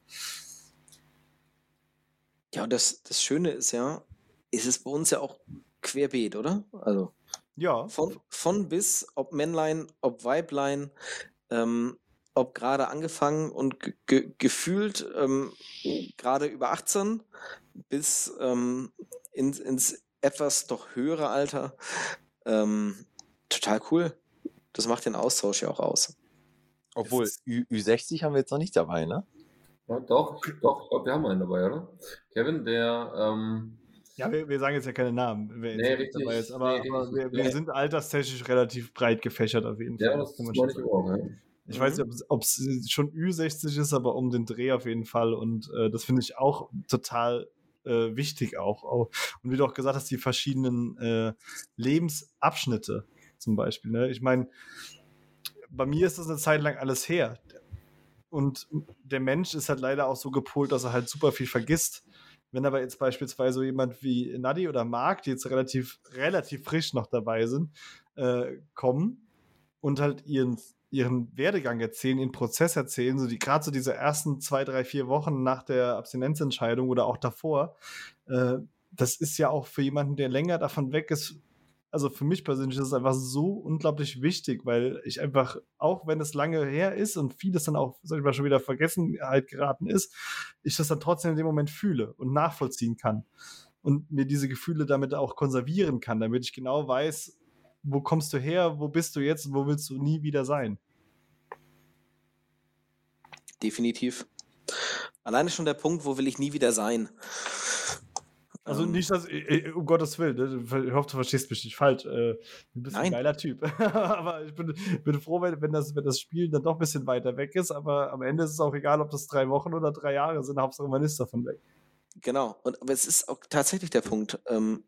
[SPEAKER 2] ja, und das, das Schöne ist ja, ist es bei uns ja auch querbeet, oder? Also
[SPEAKER 3] ja.
[SPEAKER 2] Von, von bis, ob Männlein, ob Weiblein, ähm, ob gerade angefangen und ge gefühlt ähm, gerade über 18 bis ähm, ins, ins etwas doch höhere Alter. Ähm, total cool. Das macht den Austausch ja auch aus.
[SPEAKER 1] Obwohl, Ü Ü60 haben wir jetzt noch nicht dabei, ne?
[SPEAKER 4] Ja, doch, doch, ich glaube, wir haben einen dabei, oder? Kevin, der. Ähm,
[SPEAKER 3] ja, wir, wir, sagen jetzt ja keine Namen, wer nee, richtig, dabei ist, aber, nee, aber wir, wir, sind alterstechnisch relativ breit gefächert auf jeden Fall.
[SPEAKER 4] Ja, das, kann man schon auch, ja.
[SPEAKER 3] Ich mhm. weiß nicht, ob es schon Ü60 ist, aber um den Dreh auf jeden Fall. Und äh, das finde ich auch total äh, wichtig auch. auch. Und wie du auch gesagt hast, die verschiedenen äh, Lebensabschnitte zum Beispiel. Ne? Ich meine, bei mir ist das eine Zeit lang alles her. Und der Mensch ist halt leider auch so gepolt, dass er halt super viel vergisst. Wenn aber jetzt beispielsweise so jemand wie Nadi oder Marc, die jetzt relativ, relativ frisch noch dabei sind, äh, kommen und halt ihren, ihren Werdegang erzählen, ihren Prozess erzählen, so die gerade so diese ersten zwei, drei, vier Wochen nach der Abstinenzentscheidung oder auch davor, äh, das ist ja auch für jemanden, der länger davon weg ist, also für mich persönlich ist es einfach so unglaublich wichtig, weil ich einfach, auch wenn es lange her ist und vieles dann auch, sag ich mal, schon wieder Vergessenheit geraten ist, ich das dann trotzdem in dem Moment fühle und nachvollziehen kann. Und mir diese Gefühle damit auch konservieren kann, damit ich genau weiß, wo kommst du her, wo bist du jetzt und wo willst du nie wieder sein.
[SPEAKER 2] Definitiv. Alleine schon der Punkt, wo will ich nie wieder sein.
[SPEAKER 3] Also ähm, nicht, dass, äh, um Gottes Willen, ne? ich hoffe, du verstehst mich nicht falsch. Äh, du bist Nein. ein geiler Typ. aber ich bin, bin froh, wenn, wenn, das, wenn das Spiel dann doch ein bisschen weiter weg ist. Aber am Ende ist es auch egal, ob das drei Wochen oder drei Jahre sind. Hauptsache, man ist davon weg.
[SPEAKER 2] Genau. Und, aber es ist auch tatsächlich der Punkt. Ähm,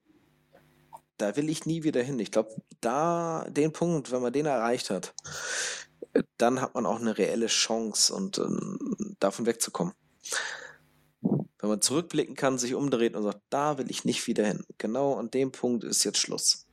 [SPEAKER 2] da will ich nie wieder hin. Ich glaube, da den Punkt, wenn man den erreicht hat, dann hat man auch eine reelle Chance und ähm, davon wegzukommen wenn man zurückblicken kann, sich umdreht und sagt, da will ich nicht wieder hin. Genau an dem Punkt ist jetzt Schluss.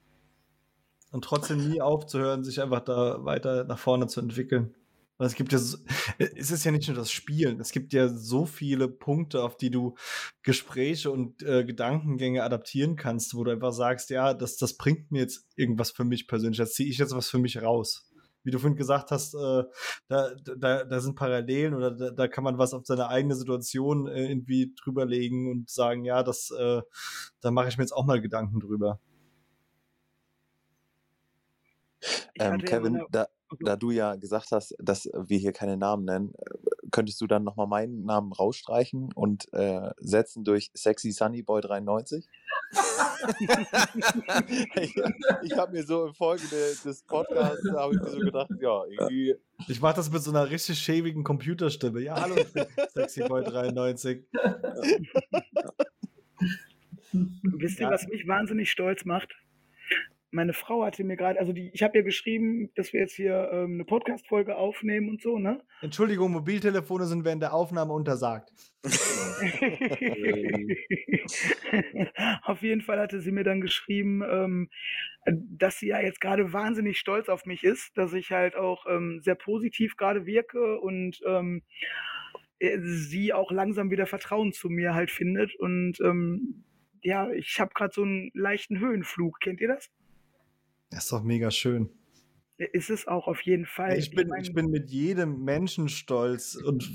[SPEAKER 3] Und trotzdem nie aufzuhören, sich einfach da weiter nach vorne zu entwickeln. Es gibt ja, es ist ja nicht nur das Spielen, es gibt ja so viele Punkte, auf die du Gespräche und äh, Gedankengänge adaptieren kannst, wo du einfach sagst, ja, das, das bringt mir jetzt irgendwas für mich persönlich, da ziehe ich jetzt was für mich raus wie du vorhin gesagt hast, äh, da, da, da sind Parallelen oder da, da kann man was auf seine eigene Situation äh, irgendwie drüberlegen und sagen, ja, das, äh, da mache ich mir jetzt auch mal Gedanken drüber.
[SPEAKER 1] Ähm, Kevin, ja da, da du ja gesagt hast, dass wir hier keine Namen nennen, könntest du dann nochmal meinen Namen rausstreichen und äh, setzen durch Sexy Sunny Boy 93? Ich, ich habe mir so im Folge des Podcasts habe ich mir so gedacht, ja, irgendwie.
[SPEAKER 3] Ich mache das mit so einer richtig schäbigen Computerstimme. Ja, hallo, ich bin Sexy Boy 93.
[SPEAKER 5] Wisst ihr, was mich wahnsinnig stolz macht? Meine Frau hatte mir gerade, also die, ich habe ihr geschrieben, dass wir jetzt hier ähm, eine Podcast-Folge aufnehmen und so, ne?
[SPEAKER 3] Entschuldigung, Mobiltelefone sind während der Aufnahme untersagt.
[SPEAKER 5] auf jeden Fall hatte sie mir dann geschrieben, ähm, dass sie ja jetzt gerade wahnsinnig stolz auf mich ist, dass ich halt auch ähm, sehr positiv gerade wirke und ähm, äh, sie auch langsam wieder Vertrauen zu mir halt findet und ähm, ja, ich habe gerade so einen leichten Höhenflug. Kennt ihr das?
[SPEAKER 3] Das ist doch mega schön.
[SPEAKER 5] Ist es auch auf jeden Fall.
[SPEAKER 3] Ich bin, ich, bin mit jedem Menschen stolz und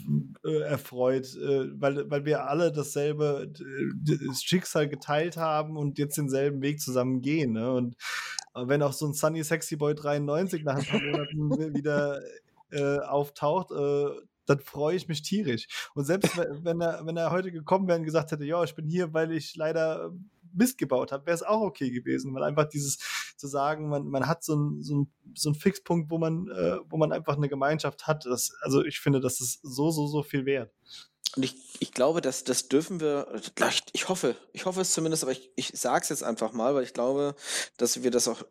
[SPEAKER 3] äh, erfreut, äh, weil, weil wir alle dasselbe das Schicksal geteilt haben und jetzt denselben Weg zusammen gehen. Ne? Und äh, wenn auch so ein Sunny Sexy Boy 93 nach ein paar Monaten wieder äh, auftaucht, äh, dann freue ich mich tierisch. Und selbst wenn er, wenn er heute gekommen wäre und gesagt hätte, ja, ich bin hier, weil ich leider Mist gebaut habe, wäre es auch okay gewesen, weil einfach dieses zu sagen, man, man hat so einen so so ein Fixpunkt, wo man, äh, wo man einfach eine Gemeinschaft hat. Das, also ich finde, das ist so, so, so viel wert.
[SPEAKER 2] Und ich, ich glaube, dass das dürfen wir, ich, ich hoffe, ich hoffe es zumindest, aber ich, ich sage es jetzt einfach mal, weil ich glaube, dass wir das auch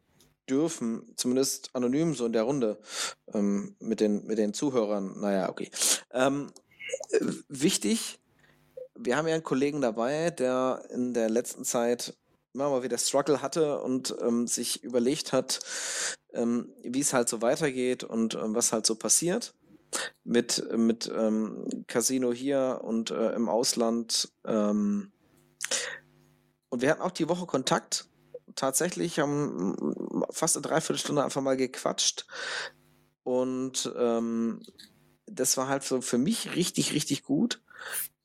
[SPEAKER 2] dürfen, zumindest anonym so in der Runde ähm, mit, den, mit den Zuhörern. Naja, okay. Ähm, äh, wichtig, wir haben ja einen Kollegen dabei, der in der letzten Zeit immer mal wieder Struggle hatte und ähm, sich überlegt hat, ähm, wie es halt so weitergeht und ähm, was halt so passiert mit, mit ähm, Casino hier und äh, im Ausland. Ähm, und wir hatten auch die Woche Kontakt. Tatsächlich haben mm, fast eine Dreiviertelstunde einfach mal gequatscht. Und ähm, das war halt so für mich richtig, richtig gut,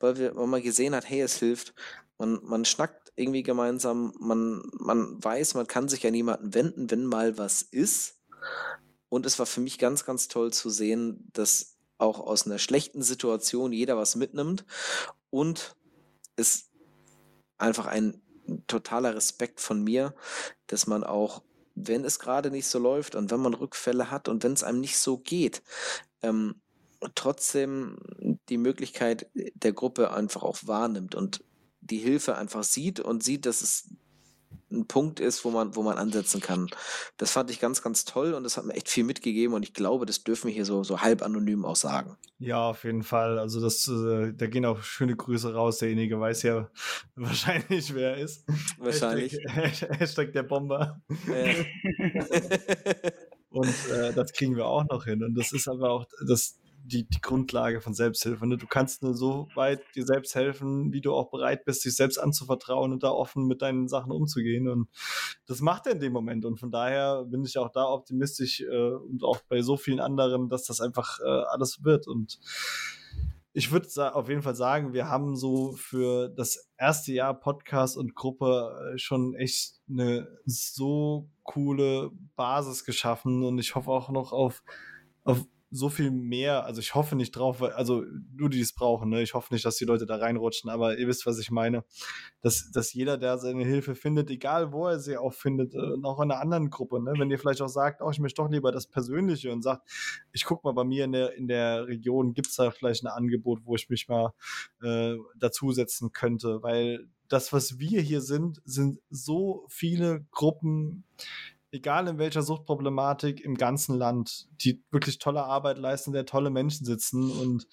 [SPEAKER 2] weil, wir, weil man gesehen hat, hey, es hilft. Man, man schnackt irgendwie gemeinsam, man, man weiß, man kann sich an jemanden wenden, wenn mal was ist. Und es war für mich ganz, ganz toll zu sehen, dass auch aus einer schlechten Situation jeder was mitnimmt und es einfach ein totaler Respekt von mir, dass man auch, wenn es gerade nicht so läuft und wenn man Rückfälle hat und wenn es einem nicht so geht, ähm, trotzdem die Möglichkeit der Gruppe einfach auch wahrnimmt und die Hilfe einfach sieht und sieht, dass es ein Punkt ist, wo man, wo man ansetzen kann. Das fand ich ganz, ganz toll und das hat mir echt viel mitgegeben und ich glaube, das dürfen wir hier so, so halb anonym auch sagen.
[SPEAKER 3] Ja, auf jeden Fall. Also das, äh, da gehen auch schöne Grüße raus. Derjenige weiß ja wahrscheinlich, wer er ist.
[SPEAKER 2] Wahrscheinlich.
[SPEAKER 3] Hashtag, Hashtag der Bomber. Äh. und äh, das kriegen wir auch noch hin. Und das ist aber auch das, die, die Grundlage von Selbsthilfe. Ne? Du kannst nur so weit dir selbst helfen, wie du auch bereit bist, dich selbst anzuvertrauen und da offen mit deinen Sachen umzugehen. Und das macht er in dem Moment. Und von daher bin ich auch da optimistisch äh, und auch bei so vielen anderen, dass das einfach äh, alles wird. Und ich würde auf jeden Fall sagen, wir haben so für das erste Jahr Podcast und Gruppe äh, schon echt eine so coole Basis geschaffen und ich hoffe auch noch auf, auf so viel mehr, also ich hoffe nicht drauf, weil, also nur die es brauchen, ne? Ich hoffe nicht, dass die Leute da reinrutschen, aber ihr wisst, was ich meine. Dass, dass jeder, der seine Hilfe findet, egal wo er sie auch findet, äh, auch in einer anderen Gruppe, ne? Wenn ihr vielleicht auch sagt, oh, ich möchte doch lieber das Persönliche und sagt, ich guck mal bei mir in der, in der Region, gibt's da vielleicht ein Angebot, wo ich mich mal äh, dazusetzen könnte, weil das, was wir hier sind, sind so viele Gruppen, egal in welcher Suchtproblematik im ganzen Land, die wirklich tolle Arbeit leisten, der tolle Menschen sitzen. Und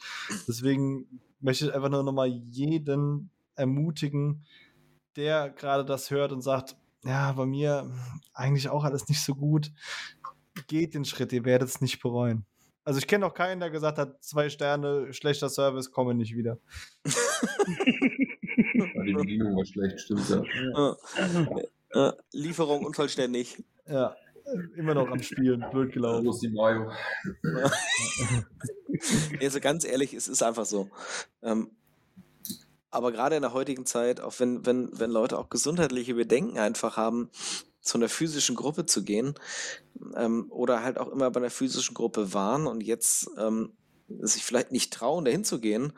[SPEAKER 3] deswegen möchte ich einfach nur nochmal jeden ermutigen, der gerade das hört und sagt, ja, bei mir eigentlich auch alles nicht so gut. Geht den Schritt, ihr werdet es nicht bereuen. Also ich kenne auch keinen, der gesagt hat, zwei Sterne, schlechter Service, komme nicht wieder.
[SPEAKER 4] Die Bedienung war schlecht, stimmt ja.
[SPEAKER 2] Äh, Lieferung unvollständig.
[SPEAKER 3] Ja, immer noch am Spielen, blöd gelaufen.
[SPEAKER 4] Los die Mayo.
[SPEAKER 2] also ganz ehrlich, es ist einfach so. Ähm, aber gerade in der heutigen Zeit, auch wenn, wenn, wenn Leute auch gesundheitliche Bedenken einfach haben, zu einer physischen Gruppe zu gehen ähm, oder halt auch immer bei einer physischen Gruppe waren und jetzt ähm, sich vielleicht nicht trauen, dahin zu gehen,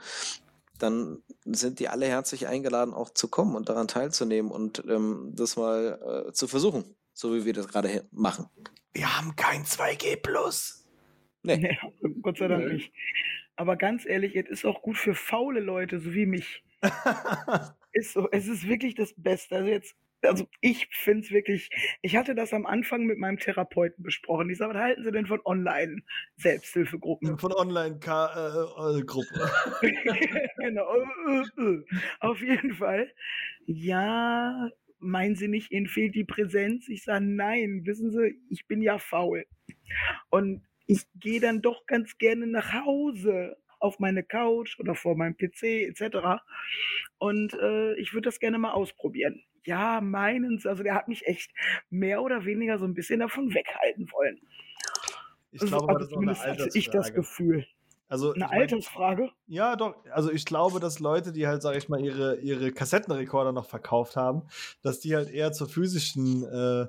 [SPEAKER 2] dann sind die alle herzlich eingeladen, auch zu kommen und daran teilzunehmen und ähm, das mal äh, zu versuchen, so wie wir das gerade machen.
[SPEAKER 3] Wir haben kein 2G Plus.
[SPEAKER 5] Nee. nee Gott sei Dank nee. nicht. Aber ganz ehrlich, es ist auch gut für faule Leute, so wie mich. ist so, es ist wirklich das Beste. Also jetzt also ich finde es wirklich, ich hatte das am Anfang mit meinem Therapeuten besprochen. Ich sage, was halten Sie denn von Online-Selbsthilfegruppen?
[SPEAKER 3] Von Online-Gruppen.
[SPEAKER 5] Äh, genau. Äh, äh, Auf jeden Fall. Ja, meinen Sie nicht, Ihnen fehlt die Präsenz? Ich sage, nein, wissen Sie, ich bin ja faul. Und ich gehe dann doch ganz gerne nach Hause auf meine Couch oder vor meinem PC etc. Und äh, ich würde das gerne mal ausprobieren ja, meinens, also der hat mich echt mehr oder weniger so ein bisschen davon weghalten wollen.
[SPEAKER 3] Ich also, glaube, also, zumindest hatte
[SPEAKER 5] ich das Gefühl.
[SPEAKER 3] Also,
[SPEAKER 5] eine Altersfrage?
[SPEAKER 3] Ja, doch. Also ich glaube, dass Leute, die halt, sag ich mal, ihre, ihre Kassettenrekorder noch verkauft haben, dass die halt eher zur physischen äh,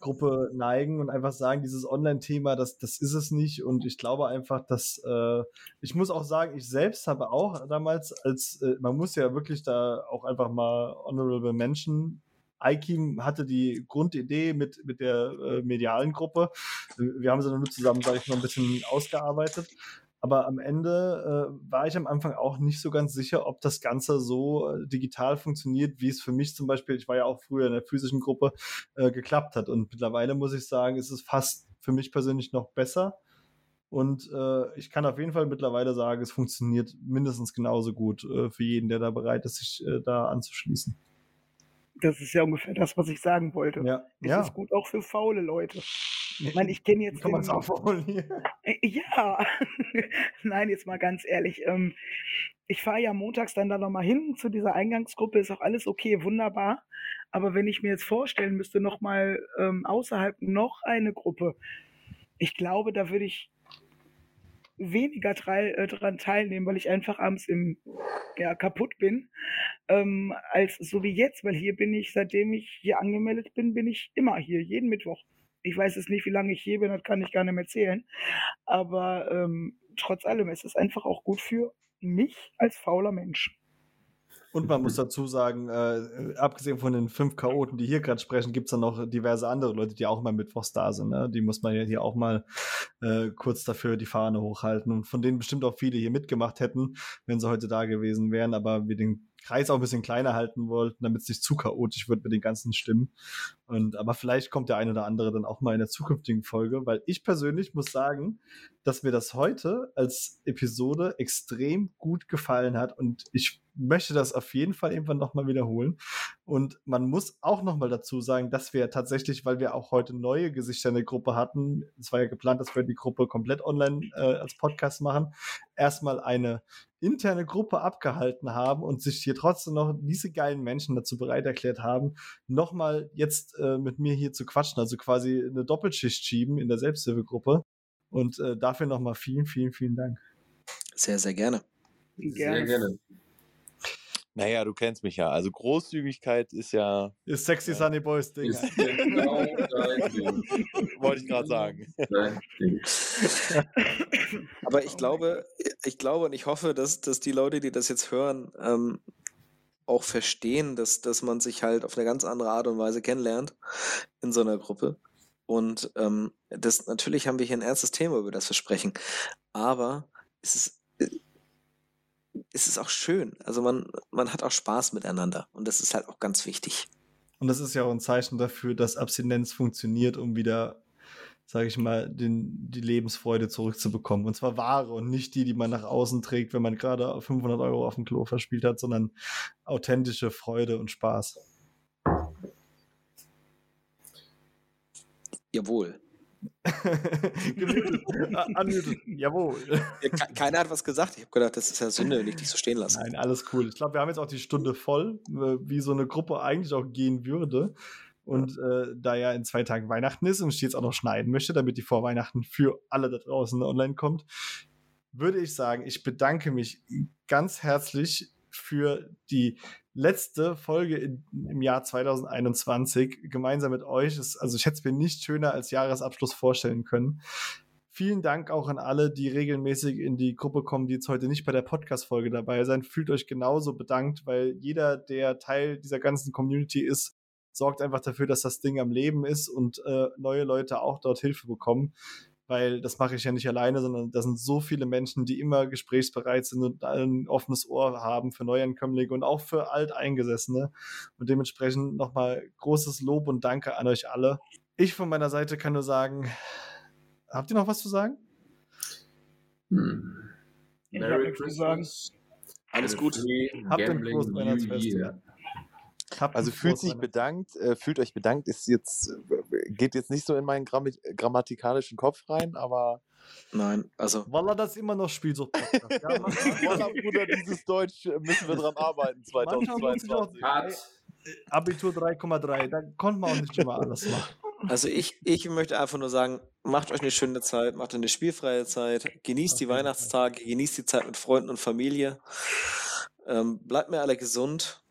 [SPEAKER 3] Gruppe neigen und einfach sagen, dieses Online-Thema, das, das ist es nicht. Und ich glaube einfach, dass äh, ich muss auch sagen, ich selbst habe auch damals als, äh, man muss ja wirklich da auch einfach mal Honorable Mention Aikim hatte die Grundidee mit, mit der äh, medialen Gruppe. Wir haben sie dann nur zusammen, sage ich mal, ein bisschen ausgearbeitet. Aber am Ende äh, war ich am Anfang auch nicht so ganz sicher, ob das Ganze so äh, digital funktioniert, wie es für mich zum Beispiel, ich war ja auch früher in der physischen Gruppe, äh, geklappt hat. Und mittlerweile muss ich sagen, ist es fast für mich persönlich noch besser. Und äh, ich kann auf jeden Fall mittlerweile sagen, es funktioniert mindestens genauso gut äh, für jeden, der da bereit ist, sich äh, da anzuschließen.
[SPEAKER 5] Das ist ja ungefähr das, was ich sagen wollte.
[SPEAKER 3] Ja,
[SPEAKER 5] Es
[SPEAKER 3] ja.
[SPEAKER 5] ist gut auch für faule Leute. Ich meine, ich kenne jetzt
[SPEAKER 3] Kann man es auch formulieren.
[SPEAKER 5] Ja, nein, jetzt mal ganz ehrlich. Ähm, ich fahre ja montags dann da nochmal hin zu dieser Eingangsgruppe, ist auch alles okay, wunderbar. Aber wenn ich mir jetzt vorstellen müsste, nochmal ähm, außerhalb noch eine Gruppe, ich glaube, da würde ich weniger äh, dran teilnehmen, weil ich einfach abends im, ja, kaputt bin, ähm, als so wie jetzt, weil hier bin ich, seitdem ich hier angemeldet bin, bin ich immer hier, jeden Mittwoch. Ich weiß jetzt nicht, wie lange ich hier bin, das kann ich gar nicht mehr zählen. Aber ähm, trotz allem, es ist einfach auch gut für mich als fauler Mensch.
[SPEAKER 3] Und man muss dazu sagen, äh, abgesehen von den fünf Chaoten, die hier gerade sprechen, gibt es dann noch diverse andere Leute, die auch mal mittwochs da sind. Ne? Die muss man ja hier auch mal äh, kurz dafür die Fahne hochhalten. Und von denen bestimmt auch viele hier mitgemacht hätten, wenn sie heute da gewesen wären, aber wir den Kreis auch ein bisschen kleiner halten wollten, damit es nicht zu chaotisch wird mit den ganzen Stimmen. Und aber vielleicht kommt der ein oder andere dann auch mal in der zukünftigen Folge, weil ich persönlich muss sagen, dass mir das heute als Episode extrem gut gefallen hat und ich möchte das auf jeden Fall irgendwann nochmal wiederholen. Und man muss auch nochmal dazu sagen, dass wir tatsächlich, weil wir auch heute neue Gesichter in der Gruppe hatten, es war ja geplant, dass wir die Gruppe komplett online äh, als Podcast machen, erstmal eine interne Gruppe abgehalten haben und sich hier trotzdem noch diese geilen Menschen dazu bereit erklärt haben, nochmal jetzt äh, mit mir hier zu quatschen, also quasi eine Doppelschicht schieben in der Selbsthilfegruppe. Und äh, dafür nochmal vielen, vielen, vielen Dank.
[SPEAKER 2] Sehr, sehr gerne.
[SPEAKER 4] Sehr gerne.
[SPEAKER 1] Naja, du kennst mich ja. Also Großzügigkeit ist ja,
[SPEAKER 3] Ist sexy
[SPEAKER 1] Ja.
[SPEAKER 3] Sunny Boys Ding.
[SPEAKER 4] Ist genau dein Ding.
[SPEAKER 1] wollte ich gerade sagen.
[SPEAKER 4] Dein Ding.
[SPEAKER 2] Aber
[SPEAKER 5] Oh
[SPEAKER 2] ich
[SPEAKER 5] mein
[SPEAKER 2] glaube, ich glaube und ich hoffe, dass, dass die Leute, die das jetzt hören, ähm, auch verstehen, dass, dass man sich halt auf eine ganz andere Art und Weise kennenlernt in so einer Gruppe. Und ähm, das natürlich haben wir hier ein ernstes Thema, über das wir sprechen. Aber es ist, äh, es ist auch schön. Also man, man hat auch Spaß miteinander. Und das ist halt auch ganz wichtig.
[SPEAKER 3] Und das ist ja auch ein Zeichen dafür, dass Abstinenz funktioniert, um wieder, sage ich mal, den, die Lebensfreude zurückzubekommen. Und zwar wahre und nicht die, die man nach außen trägt, wenn man gerade 500 Euro auf dem Klo verspielt hat, sondern authentische Freude und Spaß.
[SPEAKER 2] Jawohl.
[SPEAKER 3] Unmuted. Jawohl.
[SPEAKER 2] Ja, ke- keiner hat was gesagt. Ich habe gedacht, das ist ja Sünde, wenn ich dich so stehen lasse.
[SPEAKER 3] Nein, alles cool. Ich glaube, wir haben jetzt auch die Stunde voll, äh, wie so eine Gruppe eigentlich auch gehen würde. Und äh, da ja in zwei Tagen Weihnachten ist und ich jetzt auch noch schneiden möchte, damit die vor Weihnachten für alle da draußen online kommt, würde ich sagen, ich bedanke mich ganz herzlich für die letzte Folge in, im Jahr 2021 gemeinsam mit euch. Es, also ich hätte es mir nicht schöner als Jahresabschluss vorstellen können. Vielen Dank auch an alle, die regelmäßig in die Gruppe kommen, die jetzt heute nicht bei der Podcast-Folge dabei sind. Fühlt euch genauso bedankt, weil jeder, der Teil dieser ganzen Community ist, sorgt einfach dafür, dass das Ding am Leben ist und äh, neue Leute auch dort Hilfe bekommen. Weil das mache ich ja nicht alleine, sondern da sind so viele Menschen, die immer gesprächsbereit sind und ein offenes Ohr haben für Neuankömmlinge und auch für Alteingesessene. Und dementsprechend nochmal großes Lob und Danke an euch alle. Ich von meiner Seite kann nur sagen, habt ihr noch was zu sagen?
[SPEAKER 4] Hm. Merry
[SPEAKER 5] nichts zu sagen.
[SPEAKER 4] Christmas.
[SPEAKER 2] Alles gut.
[SPEAKER 3] Habt ein
[SPEAKER 4] Gambling
[SPEAKER 3] frohes
[SPEAKER 4] New
[SPEAKER 3] Weihnachtsfest. Habt
[SPEAKER 1] Also fühlt sich bedankt, äh, fühlt euch bedankt, ist jetzt, äh, geht jetzt nicht so in meinen Grammi grammatikalischen Kopf rein, aber
[SPEAKER 2] Nein, also
[SPEAKER 3] Walla, das ist immer noch Spielsucht-Podcast. ja,
[SPEAKER 1] Voila, Bruder, dieses Deutsch äh, müssen wir dran arbeiten
[SPEAKER 3] Manchmal muss ich auch-
[SPEAKER 1] 2022.
[SPEAKER 4] Cut.
[SPEAKER 3] Abitur 3,3, da konnte man auch nicht immer alles machen.
[SPEAKER 2] Also ich, ich möchte einfach nur sagen, macht euch eine schöne Zeit, macht eine spielfreie Zeit, genießt die
[SPEAKER 3] jeden Fall.
[SPEAKER 2] Weihnachtstage, genießt die Zeit mit Freunden und Familie. Ähm, bleibt mir alle gesund.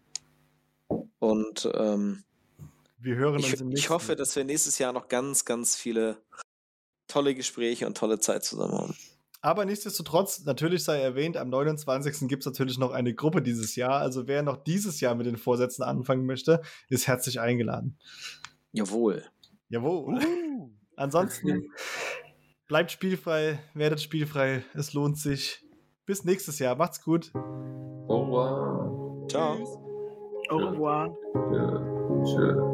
[SPEAKER 2] Und ähm,
[SPEAKER 3] Wir hören
[SPEAKER 2] ich,
[SPEAKER 3] uns im
[SPEAKER 2] ich
[SPEAKER 3] nächsten
[SPEAKER 2] hoffe, dass wir nächstes Jahr noch ganz, ganz viele tolle Gespräche und tolle Zeit zusammen haben.
[SPEAKER 3] Aber nichtsdestotrotz, natürlich sei erwähnt, am 29. gibt es natürlich noch eine Gruppe dieses Jahr. Also wer noch dieses Jahr mit den Vorsätzen anfangen möchte, ist herzlich eingeladen.
[SPEAKER 2] Jawohl.
[SPEAKER 3] Jawohl.
[SPEAKER 1] Uh.
[SPEAKER 3] Ansonsten Bleibt spielfrei, werdet spielfrei. Es lohnt sich. Bis nächstes Jahr. Macht's gut.
[SPEAKER 4] Au revoir.
[SPEAKER 2] Ciao.
[SPEAKER 5] Au revoir.
[SPEAKER 4] Tschö. Tschö.